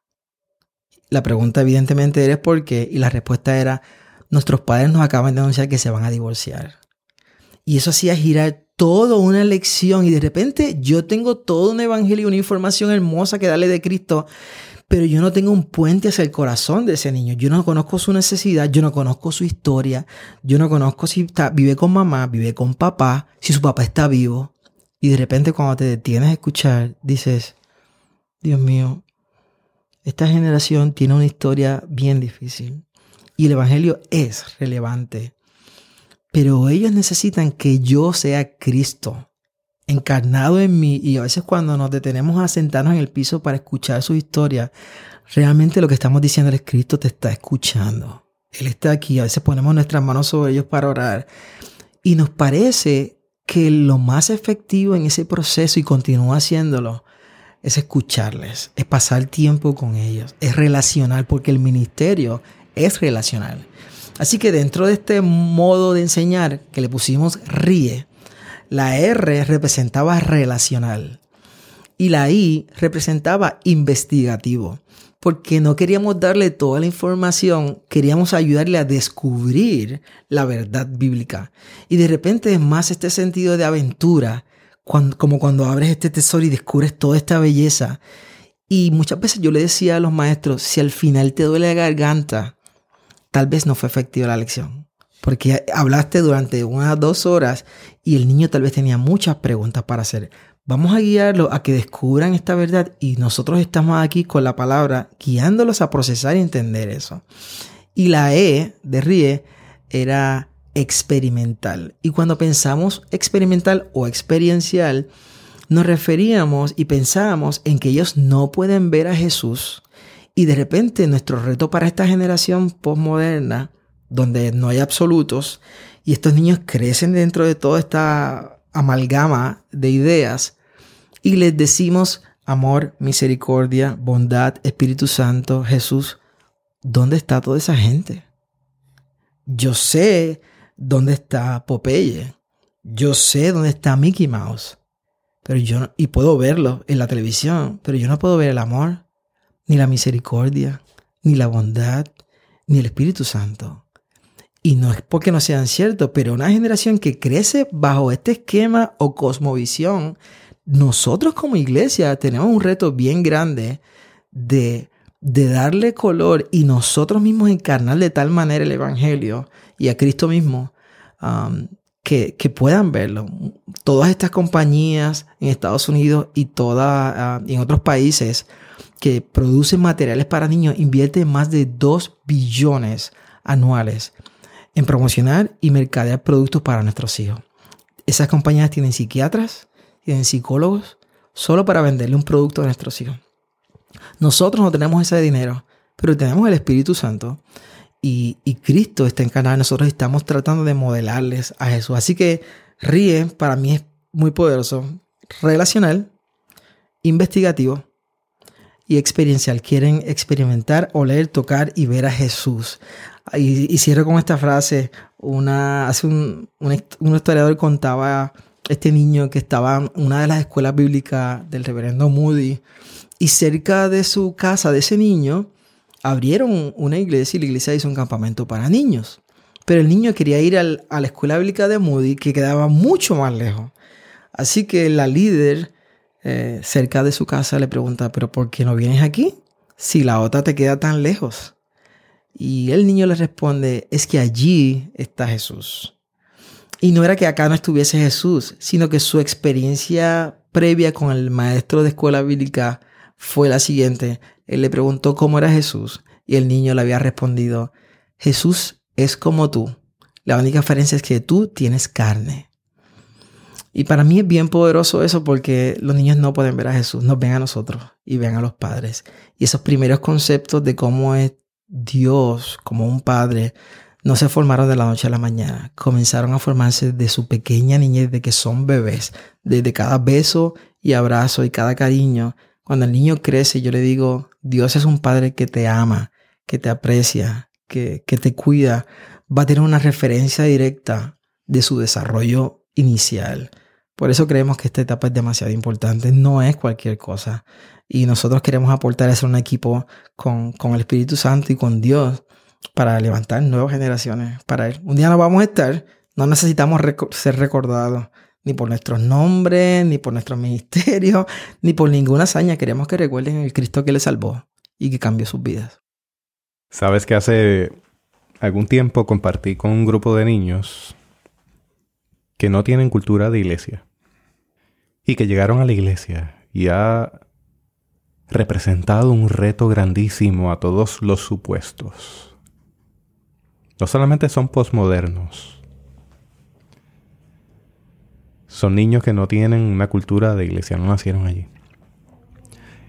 La pregunta evidentemente era por qué y la respuesta era, nuestros padres nos acaban de anunciar que se van a divorciar. Y eso hacía girar toda una lección y de repente yo tengo todo un evangelio y una información hermosa que darle de Cristo, pero yo no tengo un puente hacia el corazón de ese niño. Yo no conozco su necesidad, yo no conozco su historia, yo no conozco si vive con mamá, vive con papá, si su papá está vivo. Y de repente cuando te detienes a escuchar, dices, Dios mío, esta generación tiene una historia bien difícil. Y el Evangelio es relevante. Pero ellos necesitan que yo sea Cristo, encarnado en mí. Y a veces cuando nos detenemos a sentarnos en el piso para escuchar su historia, realmente lo que estamos diciendo es Cristo te está escuchando. Él está aquí. A veces ponemos nuestras manos sobre ellos para orar. Y nos parece que lo más efectivo en ese proceso y continúa haciéndolo es escucharles, es pasar tiempo con ellos, es relacionar, porque el ministerio es relacional. Así que dentro de este modo de enseñar que le pusimos ríe, la R representaba relacional y la I representaba investigativo, porque no queríamos darle toda la información, queríamos ayudarle a descubrir la verdad bíblica. Y de repente es más este sentido de aventura, como cuando abres este tesoro y descubres toda esta belleza. Y muchas veces yo le decía a los maestros, si al final te duele la garganta, tal vez no fue efectiva la lección. Porque hablaste durante unas dos horas y el niño tal vez tenía muchas preguntas para hacer. Vamos a guiarlo a que descubran esta verdad y nosotros estamos aquí con la palabra guiándolos a procesar y entender eso. Y la E de ríe era experimental. Y cuando pensamos experimental o experiencial, nos referíamos y pensábamos en que ellos no pueden ver a Jesús y de repente nuestro reto para esta generación postmoderna, donde no hay absolutos, y estos niños crecen dentro de toda esta amalgama de ideas, y les decimos amor, misericordia, bondad, Espíritu Santo, Jesús, ¿dónde está toda esa gente? Yo sé dónde está Popeye, yo sé dónde está Mickey Mouse, pero yo y puedo verlo en la televisión, pero yo no puedo ver el amor ni la misericordia, ni la bondad, ni el Espíritu Santo. Y no es porque no sean ciertos, pero una generación que crece bajo este esquema o cosmovisión, nosotros como iglesia tenemos un reto bien grande de, darle color y nosotros mismos encarnar de tal manera el Evangelio y a Cristo mismo, um, que, puedan verlo. Todas estas compañías en Estados Unidos y toda, ah, en otros países que producen materiales para niños invierten más de 2 billones anuales en promocionar y mercadear productos para nuestros hijos. Esas compañías tienen psiquiatras, tienen psicólogos, solo para venderle un producto a nuestros hijos. Nosotros no tenemos ese dinero, pero tenemos el Espíritu Santo y, Cristo está en nosotros y estamos tratando de modelarles a Jesús. Así que ríe para mí es muy poderoso, relacional, investigativo y experiencial. Quieren experimentar, oler, tocar y ver a Jesús. Y, cierro con esta frase. Una, hace un, un, historiador contaba este niño que estaba en una de las escuelas bíblicas del reverendo Moody y cerca de su casa de ese niño abrieron una iglesia y la iglesia hizo un campamento para niños. Pero el niño quería ir a la escuela bíblica de Moody que quedaba mucho más lejos. Así que la líder eh, cerca de su casa le pregunta, pero ¿por qué no vienes aquí? Si la otra te queda tan lejos. Y el niño le responde, es que allí está Jesús. Y no era que acá no estuviese Jesús, sino que su experiencia previa con el maestro de escuela bíblica fue la siguiente. Él le preguntó cómo era Jesús y el niño le había respondido, Jesús es como tú. La única diferencia es que tú tienes carne. Y para mí es bien poderoso eso porque los niños no pueden ver a Jesús, nos ven a nosotros y ven a los padres. Y esos primeros conceptos de cómo es Dios como un padre no se formaron de la noche a la mañana, comenzaron a formarse de su pequeña niñez, de que son bebés, desde cada beso y abrazo y cada cariño. Cuando el niño crece, yo le digo, Dios es un padre que te ama, que te aprecia, que, que te cuida, va a tener una referencia directa de su desarrollo inicial. Por eso creemos que esta etapa es demasiado importante, no es cualquier cosa. Y nosotros queremos aportar a ser un equipo con, con el Espíritu Santo y con Dios para levantar nuevas generaciones para. Un día no vamos a estar, no necesitamos ser recordados ni por nuestros nombres, ni por nuestro ministerio, ni por ninguna hazaña. Queremos que recuerden el Cristo que les salvó y que cambió sus vidas. Sabes que hace algún tiempo compartí con un grupo de niños que no tienen cultura de iglesia y que llegaron a la iglesia y ha representado un reto grandísimo a todos los supuestos. No solamente son posmodernos, son niños que no tienen una cultura de iglesia, no nacieron allí.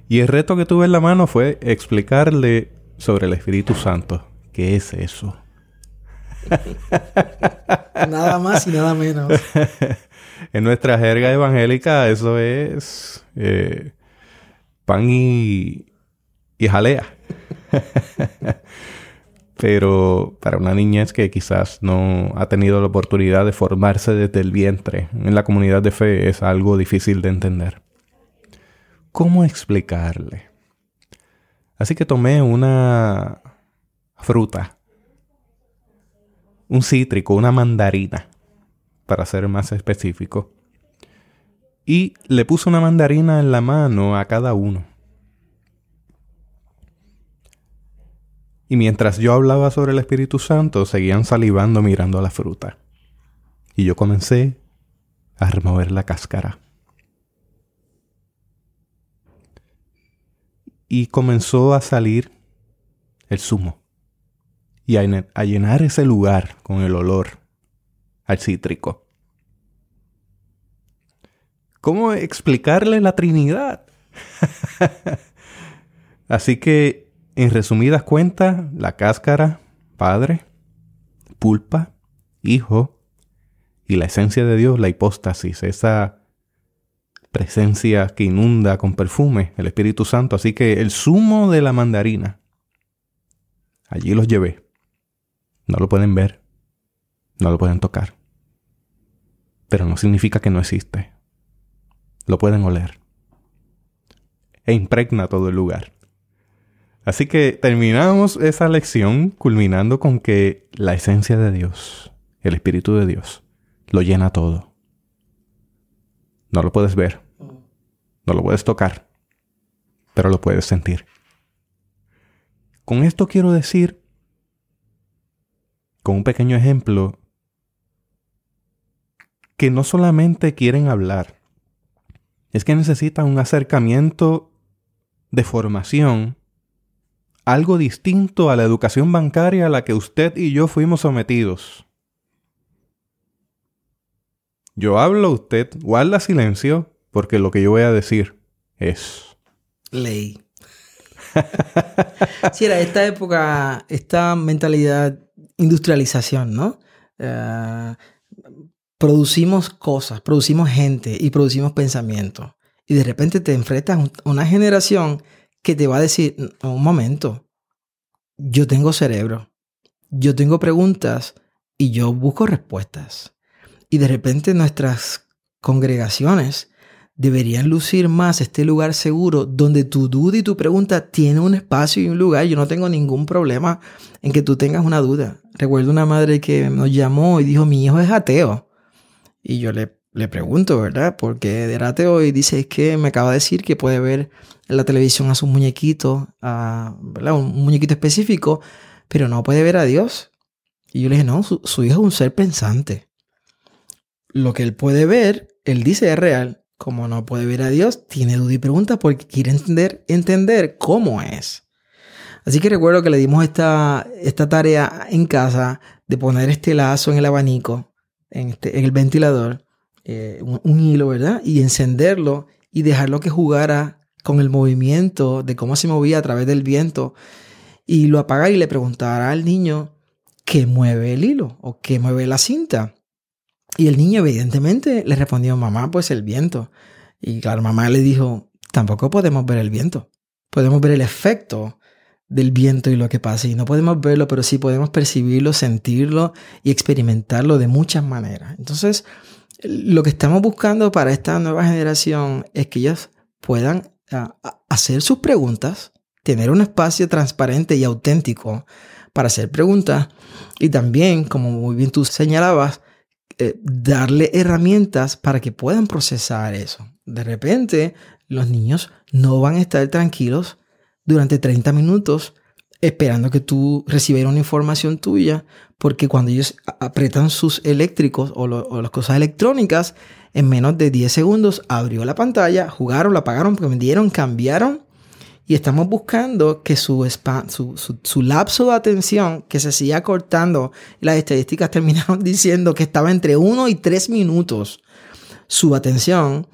Y el reto que tuve en la mano fue explicarle sobre el Espíritu Santo. ¿Qué es eso? nada más y nada menos. en nuestra jerga evangélica eso es eh, pan y, y jalea. pero para una niñez que quizás no ha tenido la oportunidad de formarse desde el vientre en la comunidad de fe es algo difícil de entender. ¿Cómo explicarle? Así que tomé una fruta, un cítrico, una mandarina, para ser más específico, y le puse una mandarina en la mano a cada uno. Y mientras yo hablaba sobre el Espíritu Santo, seguían salivando mirando a la fruta. Y yo comencé a remover la cáscara. Y comenzó a salir el zumo. Y a, llenar ese lugar con el olor al cítrico. ¿Cómo explicarle la Trinidad? Así que en resumidas cuentas, la cáscara, Padre, pulpa, Hijo, y la esencia de Dios, la hipóstasis, esa presencia que inunda con perfume, el Espíritu Santo. Así que el zumo de la mandarina, allí los llevé. No lo pueden ver, no lo pueden tocar, pero no significa que no existe. Lo pueden oler. E impregna todo el lugar. Así que terminamos esa lección culminando con que la esencia de Dios, el Espíritu de Dios, lo llena todo. No lo puedes ver, no lo puedes tocar, pero lo puedes sentir. Con esto quiero decir, con un pequeño ejemplo, que no solamente quieren hablar, es que necesitan un acercamiento de formación, algo distinto a la educación bancaria a la que usted y yo fuimos sometidos. Yo hablo, usted guarda silencio, porque lo que yo voy a decir es... Ley. sí, era esta época, esta mentalidad, industrialización, ¿no? Eh, producimos cosas, producimos gente y producimos pensamiento. Y de repente te enfrentas a una generación que te va a decir, un momento, yo tengo cerebro, yo tengo preguntas y yo busco respuestas. Y de repente nuestras congregaciones deberían lucir más este lugar seguro donde tu duda y tu pregunta tienen un espacio y un lugar. Yo no tengo ningún problema en que tú tengas una duda. Recuerdo una madre que nos llamó y dijo, mi hijo es ateo. Y yo le, le pregunto, ¿verdad? Porque era ateo y dice, es que me acaba de decir que puede ver en la televisión a su muñequito, a. Un muñequito específico, pero no puede ver a Dios. Y yo le dije, no, su hijo es un ser pensante. Lo que él puede ver, él dice es real como no puede ver a Dios, tiene duda y pregunta porque quiere entender, entender cómo es. Así que recuerdo que le dimos esta, esta tarea en casa de poner este lazo en el abanico, en, este, en el ventilador, eh, un, hilo, ¿verdad? Y encenderlo y dejarlo que jugara con el movimiento de cómo se movía a través del viento. Y lo apagar y le preguntara al niño qué mueve el hilo o qué mueve la cinta. Y el niño evidentemente le respondió, mamá, pues el viento. Y claro, mamá le dijo, tampoco podemos ver el viento. Podemos ver el efecto del viento y lo que pasa. Y no podemos verlo, pero sí podemos percibirlo, sentirlo y experimentarlo de muchas maneras. Entonces, lo que estamos buscando para esta nueva generación es que ellos puedan hacer sus preguntas, tener un espacio transparente y auténtico para hacer preguntas y también, como muy bien tú señalabas, eh, darle herramientas para que puedan procesar eso. De repente, los niños no van a estar tranquilos durante 30 minutos esperando que tú recibieras una información tuya, porque cuando ellos apretan sus eléctricos o, las cosas electrónicas, en menos de 10 segundos abrió la pantalla, jugaron, la apagaron, vendieron, cambiaron y estamos buscando que su, su, su, lapso de atención, que se siga cortando, las estadísticas terminaron diciendo que estaba entre 1 y 3 minutos su atención.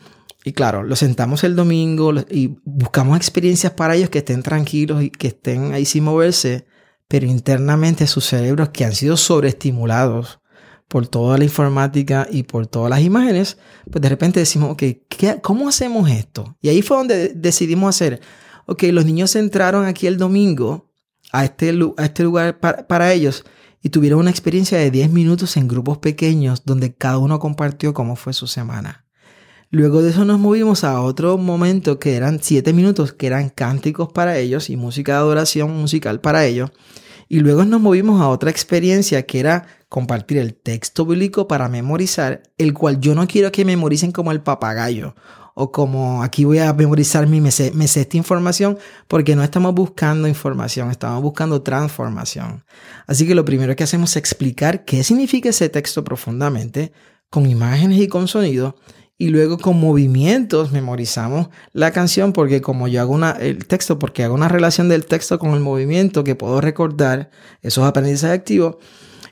Y claro, lo sentamos el domingo y buscamos experiencias para ellos que estén tranquilos y que estén ahí sin moverse, pero internamente sus cerebros que han sido sobreestimulados por toda la informática y por todas las imágenes, pues de repente decimos, ok, ¿cómo hacemos esto? Y ahí fue donde decidimos hacer ok, los niños entraron aquí el domingo a este, este lugar para, para ellos y tuvieron una experiencia de 10 minutos en grupos pequeños donde cada uno compartió cómo fue su semana. Luego de eso nos movimos a otro momento que eran 7 minutos, que eran cánticos para ellos y música de adoración musical para ellos. Y luego nos movimos a otra experiencia que era compartir el texto bíblico para memorizar, el cual yo no quiero que memoricen como el papagayo o como aquí voy a memorizar mi, me sé, esta información, porque no estamos buscando información, estamos buscando transformación. Así que lo primero que hacemos es explicar qué significa ese texto profundamente, con imágenes y con sonido, y luego con movimientos memorizamos la canción porque como yo hago una, el texto, porque hago una relación del texto con el movimiento que puedo recordar esos aprendizajes activos,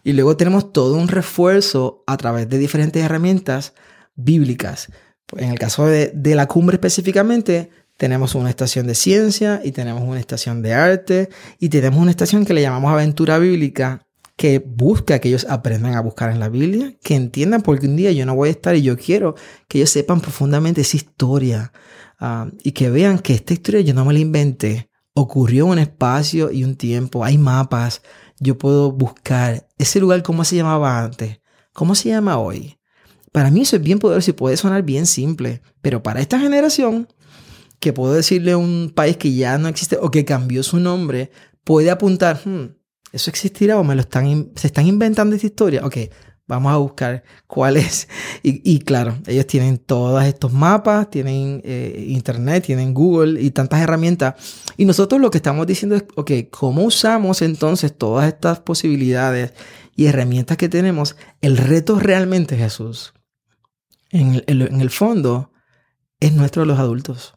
y luego tenemos todo un refuerzo a través de diferentes herramientas bíblicas. En el caso de, la cumbre específicamente, tenemos una estación de ciencia y tenemos una estación de arte y tenemos una estación que le llamamos aventura bíblica que busca que ellos aprendan a buscar en la Biblia, que entiendan porque un día yo no voy a estar y yo quiero que ellos sepan profundamente esa historia ah, y que vean que esta historia yo no me la inventé, ocurrió en un espacio y un tiempo, hay mapas, yo puedo buscar ese lugar como se llamaba antes, cómo se llama hoy, para mí eso es bien poderoso y puede sonar bien simple, pero para esta generación, que puedo decirle a un país que ya no existe o que cambió su nombre, puede apuntar, hmm, ¿eso existirá o me lo están, se están inventando esta historia? Ok, vamos a buscar cuál es. Y, claro, ellos tienen todos estos mapas, tienen eh, internet, tienen Google y tantas herramientas. Y nosotros lo que estamos diciendo es, ok, ¿cómo usamos entonces todas estas posibilidades y herramientas que tenemos? El reto realmente, Jesús, en el, fondo, es nuestro de los adultos.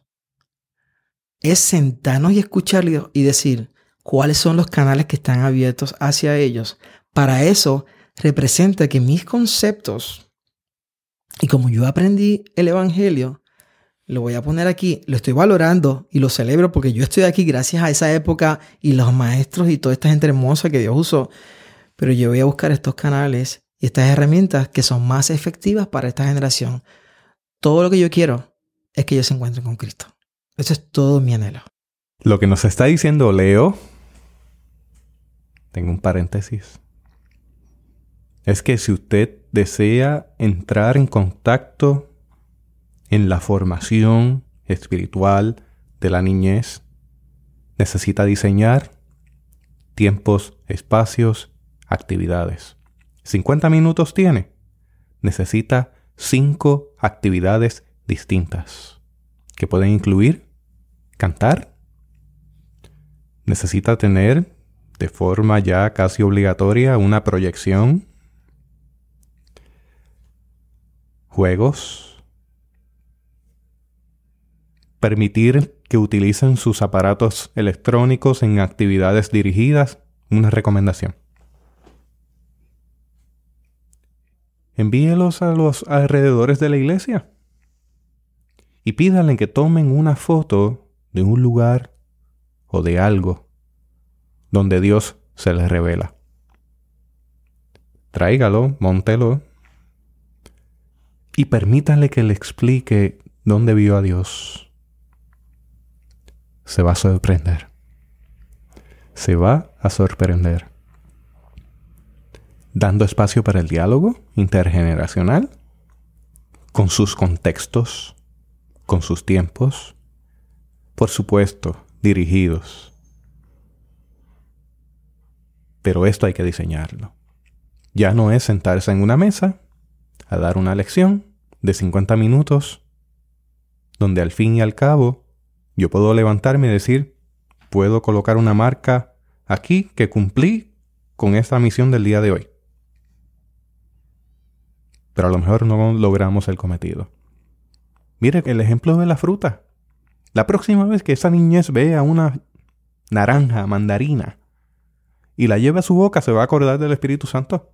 Es sentarnos y escucharlos y decir cuáles son los canales que están abiertos hacia ellos. Para eso representa que mis conceptos, y como yo aprendí el Evangelio, lo voy a poner aquí, lo estoy valorando y lo celebro porque yo estoy aquí gracias a esa época y los maestros y toda esta gente hermosa que Dios usó. Pero yo voy a buscar estos canales y estas herramientas que son más efectivas para esta generación. Todo lo que yo quiero es que ellos se encuentren con Cristo. Eso es todo mi anhelo. Lo que nos está diciendo Leo, tengo un paréntesis, es que si usted desea entrar en contacto en la formación espiritual de la niñez, necesita diseñar tiempos, espacios, actividades. 50 minutos tiene. Necesita 5 actividades distintas que pueden incluir cantar. Necesita tener de forma ya casi obligatoria una proyección juegos, permitir que utilicen sus aparatos electrónicos en actividades dirigidas, una recomendación. Envíelos a los alrededores de la iglesia y pídanle que tomen una foto de un lugar o de algo donde Dios se les revela. Tráigalo, montelo y permítanle que le explique dónde vio a Dios. Se va a sorprender. Se va a sorprender. Dando espacio para el diálogo intergeneracional, con sus contextos, con sus tiempos, por supuesto, dirigidos. Pero esto hay que diseñarlo. Ya no es sentarse en una mesa a dar una lección de 50 minutos donde al fin y al cabo yo puedo levantarme y decir, puedo colocar una marca aquí que cumplí con esta misión del día de hoy. Pero a lo mejor no logramos el cometido. Mire el ejemplo de la fruta. La próxima vez que esa niñez vea una naranja, mandarina, y la lleve a su boca, se va a acordar del Espíritu Santo.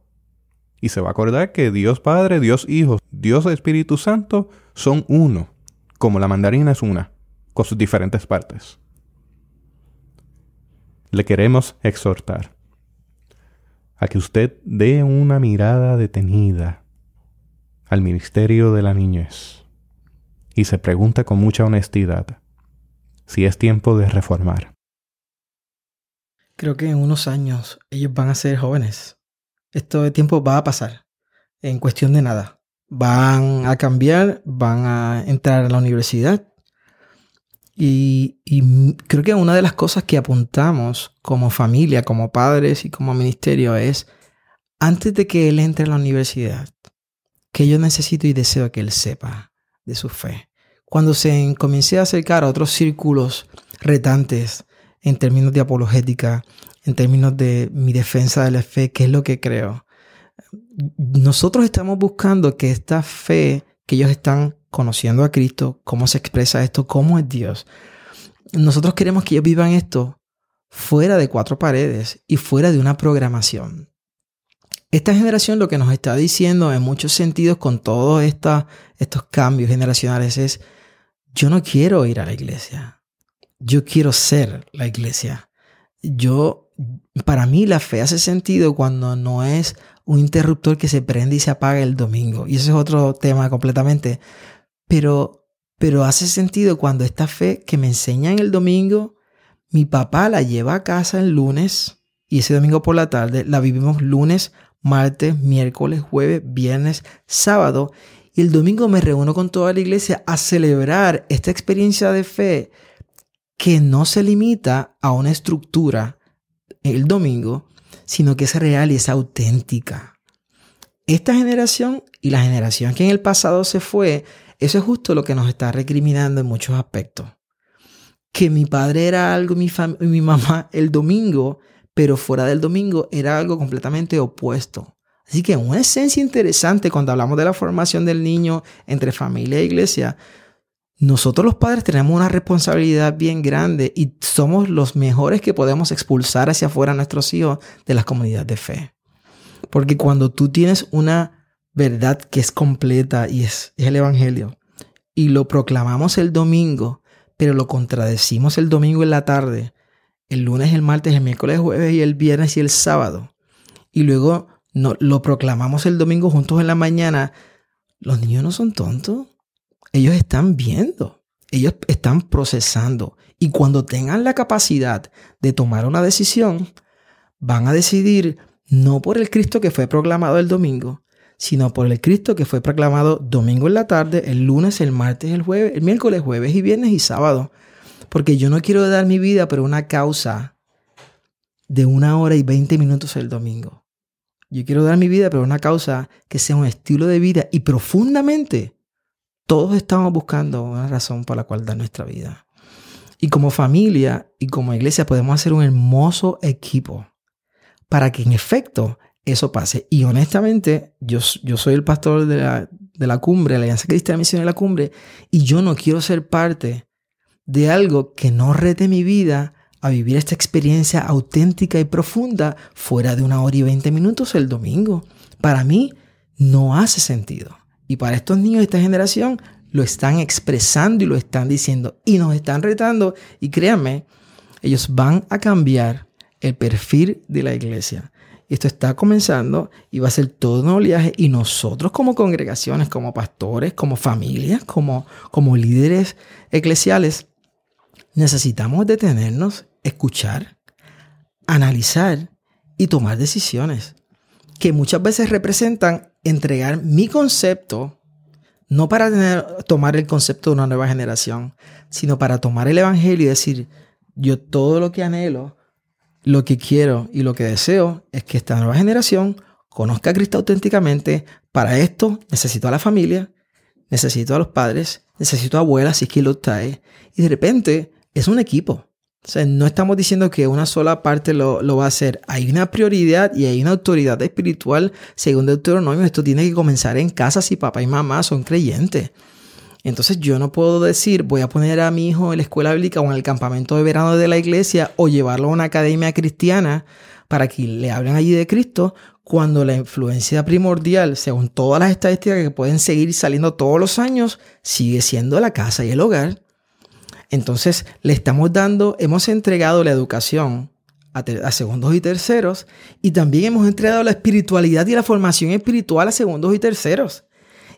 Y se va a acordar que Dios Padre, Dios Hijo, Dios Espíritu Santo son uno, como la mandarina es una, con sus diferentes partes. Le queremos exhortar a que usted dé una mirada detenida al ministerio de la niñez y se pregunte con mucha honestidad si es tiempo de reformar. Creo que en unos años ellos van a ser jóvenes esto de tiempo va a pasar en cuestión de nada. Van a cambiar, van a entrar a la universidad. Y, creo que una de las cosas que apuntamos como familia, como padres y como ministerio es, antes de que él entre a la universidad, que yo necesito y deseo que él sepa de su fe. Cuando se comience a acercar a otros círculos retantes en términos de apologética, en términos de mi defensa de la fe, qué es lo que creo. Nosotros estamos buscando que esta fe que ellos están conociendo a Cristo, cómo se expresa esto, cómo es Dios. Nosotros queremos que ellos vivan esto fuera de cuatro paredes y fuera de una programación. Esta generación lo que nos está diciendo en muchos sentidos con todos estos cambios generacionales es, yo no quiero ir a la iglesia, yo quiero ser la iglesia. Yo para mí la fe hace sentido cuando no es un interruptor que se prende y se apaga el domingo. Y ese es otro tema completamente. Pero, pero hace sentido cuando esta fe que me enseña en el domingo, mi papá la lleva a casa el lunes y ese domingo por la tarde la vivimos lunes, martes, miércoles, jueves, viernes, sábado. Y el domingo me reúno con toda la iglesia a celebrar esta experiencia de fe que no se limita a una estructura el domingo, sino que es real y es auténtica. Esta generación y la generación que en el pasado se fue, eso es justo lo que nos está recriminando en muchos aspectos. Que mi padre era algo, mi, mi mamá el domingo, pero fuera del domingo era algo completamente opuesto Así que una esencia interesante cuando hablamos de la formación del niño entre familia e iglesia, nosotros los padres tenemos una responsabilidad bien grande y somos los mejores que podemos expulsar hacia afuera a nuestros hijos de las comunidades de fe. Porque cuando tú tienes una verdad que es completa y es, el Evangelio, y lo proclamamos el domingo, pero lo contradecimos el domingo en la tarde, el lunes, el martes, el miércoles, el jueves y el viernes y el sábado, y luego no, lo proclamamos el domingo juntos en la mañana, los niños no son tontos. Ellos están viendo, ellos están procesando. Y cuando tengan la capacidad de tomar una decisión, van a decidir no por el Cristo que fue proclamado el domingo, sino por el Cristo que fue proclamado domingo en la tarde, el lunes, el martes, el jueves, el miércoles, jueves y viernes y sábado. Porque yo no quiero dar mi vida por una causa de una hora y veinte minutos el domingo. Yo quiero dar mi vida por una causa que sea un estilo de vida y profundamente todos estamos buscando una razón por la cual dar nuestra vida. Y como familia y como iglesia podemos hacer un hermoso equipo para que en efecto eso pase. Y honestamente, yo, yo soy el pastor de la, de la cumbre, la Alianza Cristiana Misión de la Cumbre, y yo no quiero ser parte de algo que no rete mi vida a vivir esta experiencia auténtica y profunda fuera de una hora y veinte minutos el domingo. Para mí no hace sentido. Y para estos niños de esta generación lo están expresando y lo están diciendo y nos están retando. Y créanme, ellos van a cambiar el perfil de la iglesia. Esto está comenzando y va a ser todo un oleaje y nosotros como congregaciones, como pastores, como familias, como, como líderes eclesiales, necesitamos detenernos escuchar, analizar y tomar decisiones que muchas veces representan entregar mi concepto, no para tener, tomar el concepto de una nueva generación, sino para tomar el Evangelio y decir, yo todo lo que anhelo, lo que quiero y lo que deseo es que esta nueva generación conozca a Cristo auténticamente. Para esto necesito a la familia, necesito a los padres, necesito a abuelas si es que lo trae. Y de repente es un equipo. O sea, no estamos diciendo que una sola parte lo, va a hacer. Hay una prioridad y hay una autoridad espiritual. Según Deuteronomio, esto tiene que comenzar en casa si papá y mamá son creyentes. Entonces yo no puedo decir voy a poner a mi hijo en la escuela bíblica o en el campamento de verano de la iglesia o llevarlo a una academia cristiana para que le hablen allí de Cristo cuando la influencia primordial, según todas las estadísticas que pueden seguir saliendo todos los años, sigue siendo la casa y el hogar. Entonces le estamos dando, hemos entregado la educación a, segundos y terceros y también hemos entregado la espiritualidad y la formación espiritual a segundos y terceros.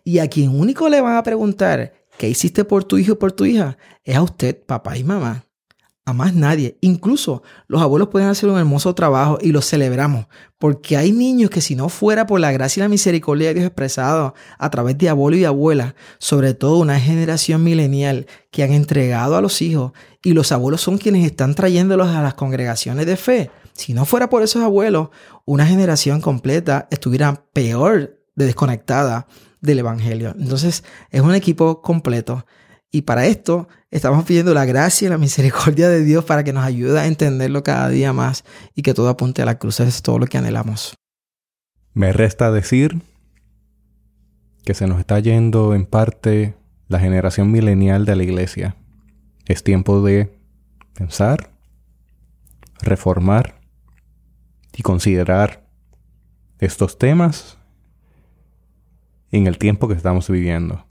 Y a quien único le van a preguntar qué hiciste por tu hijo o por tu hija es a usted, papá y mamá a más nadie. Incluso los abuelos pueden hacer un hermoso trabajo y lo celebramos, porque hay niños que si no fuera por la gracia y la misericordia de Dios expresado a través de abuelo y abuela, sobre todo una generación milenial que han entregado a los hijos y los abuelos son quienes están trayéndolos a las congregaciones de fe. Si no fuera por esos abuelos, una generación completa estuviera peor de desconectada del Evangelio. Entonces es un equipo completo. Y para esto estamos pidiendo la gracia y la misericordia de Dios para que nos ayude a entenderlo cada día más y que todo apunte a la cruz. es todo lo que anhelamos. Me resta decir que se nos está yendo en parte la generación milenial de la iglesia. Es tiempo de pensar, reformar y considerar estos temas en el tiempo que estamos viviendo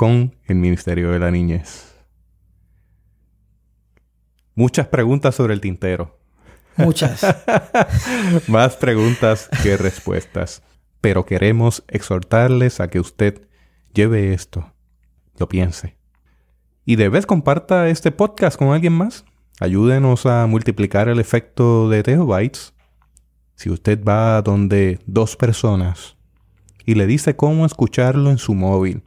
con el Ministerio de la Niñez. Muchas preguntas sobre el tintero. Muchas. Más preguntas que respuestas. Pero queremos exhortarles a que usted lleve esto, lo piense. Y de vez comparta este podcast con alguien más. Ayúdenos a multiplicar el efecto de Teobytes. Si usted va donde dos personas y le dice cómo escucharlo en su móvil,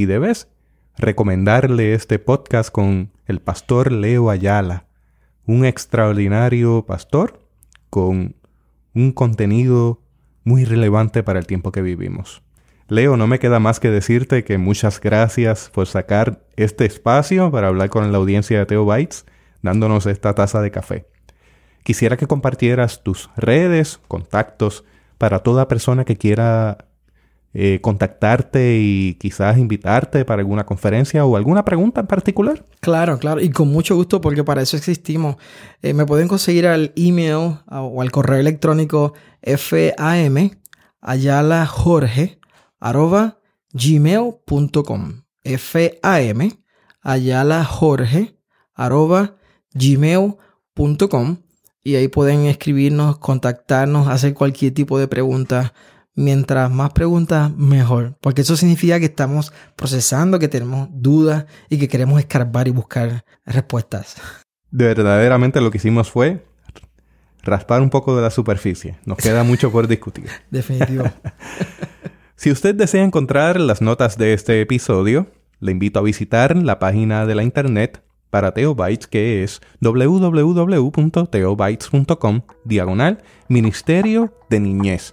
y debes recomendarle este podcast con el pastor Leo Ayala, un extraordinario pastor con un contenido muy relevante para el tiempo que vivimos. Leo, no me queda más que decirte que muchas gracias por sacar este espacio para hablar con la audiencia de Teo Bytes, dándonos esta taza de café. Quisiera que compartieras tus redes, contactos, para toda persona que quiera eh, contactarte y quizás invitarte para alguna conferencia o alguna pregunta en particular? Claro, claro, y con mucho gusto porque para eso existimos. Eh, me pueden conseguir al email o al correo electrónico fam ayala jorge arroba gmail.com fam ayala jorge arroba gmail.com y ahí pueden escribirnos, contactarnos, hacer cualquier tipo de pregunta mientras más preguntas, mejor. Porque eso significa que estamos procesando, que tenemos dudas y que queremos escarbar y buscar respuestas. De verdaderamente lo que hicimos fue raspar un poco de la superficie. Nos queda mucho por discutir. Definitivo. si usted desea encontrar las notas de este episodio, le invito a visitar la página de la internet para Teobytes que es www.teobytes.com diagonal Ministerio de Niñez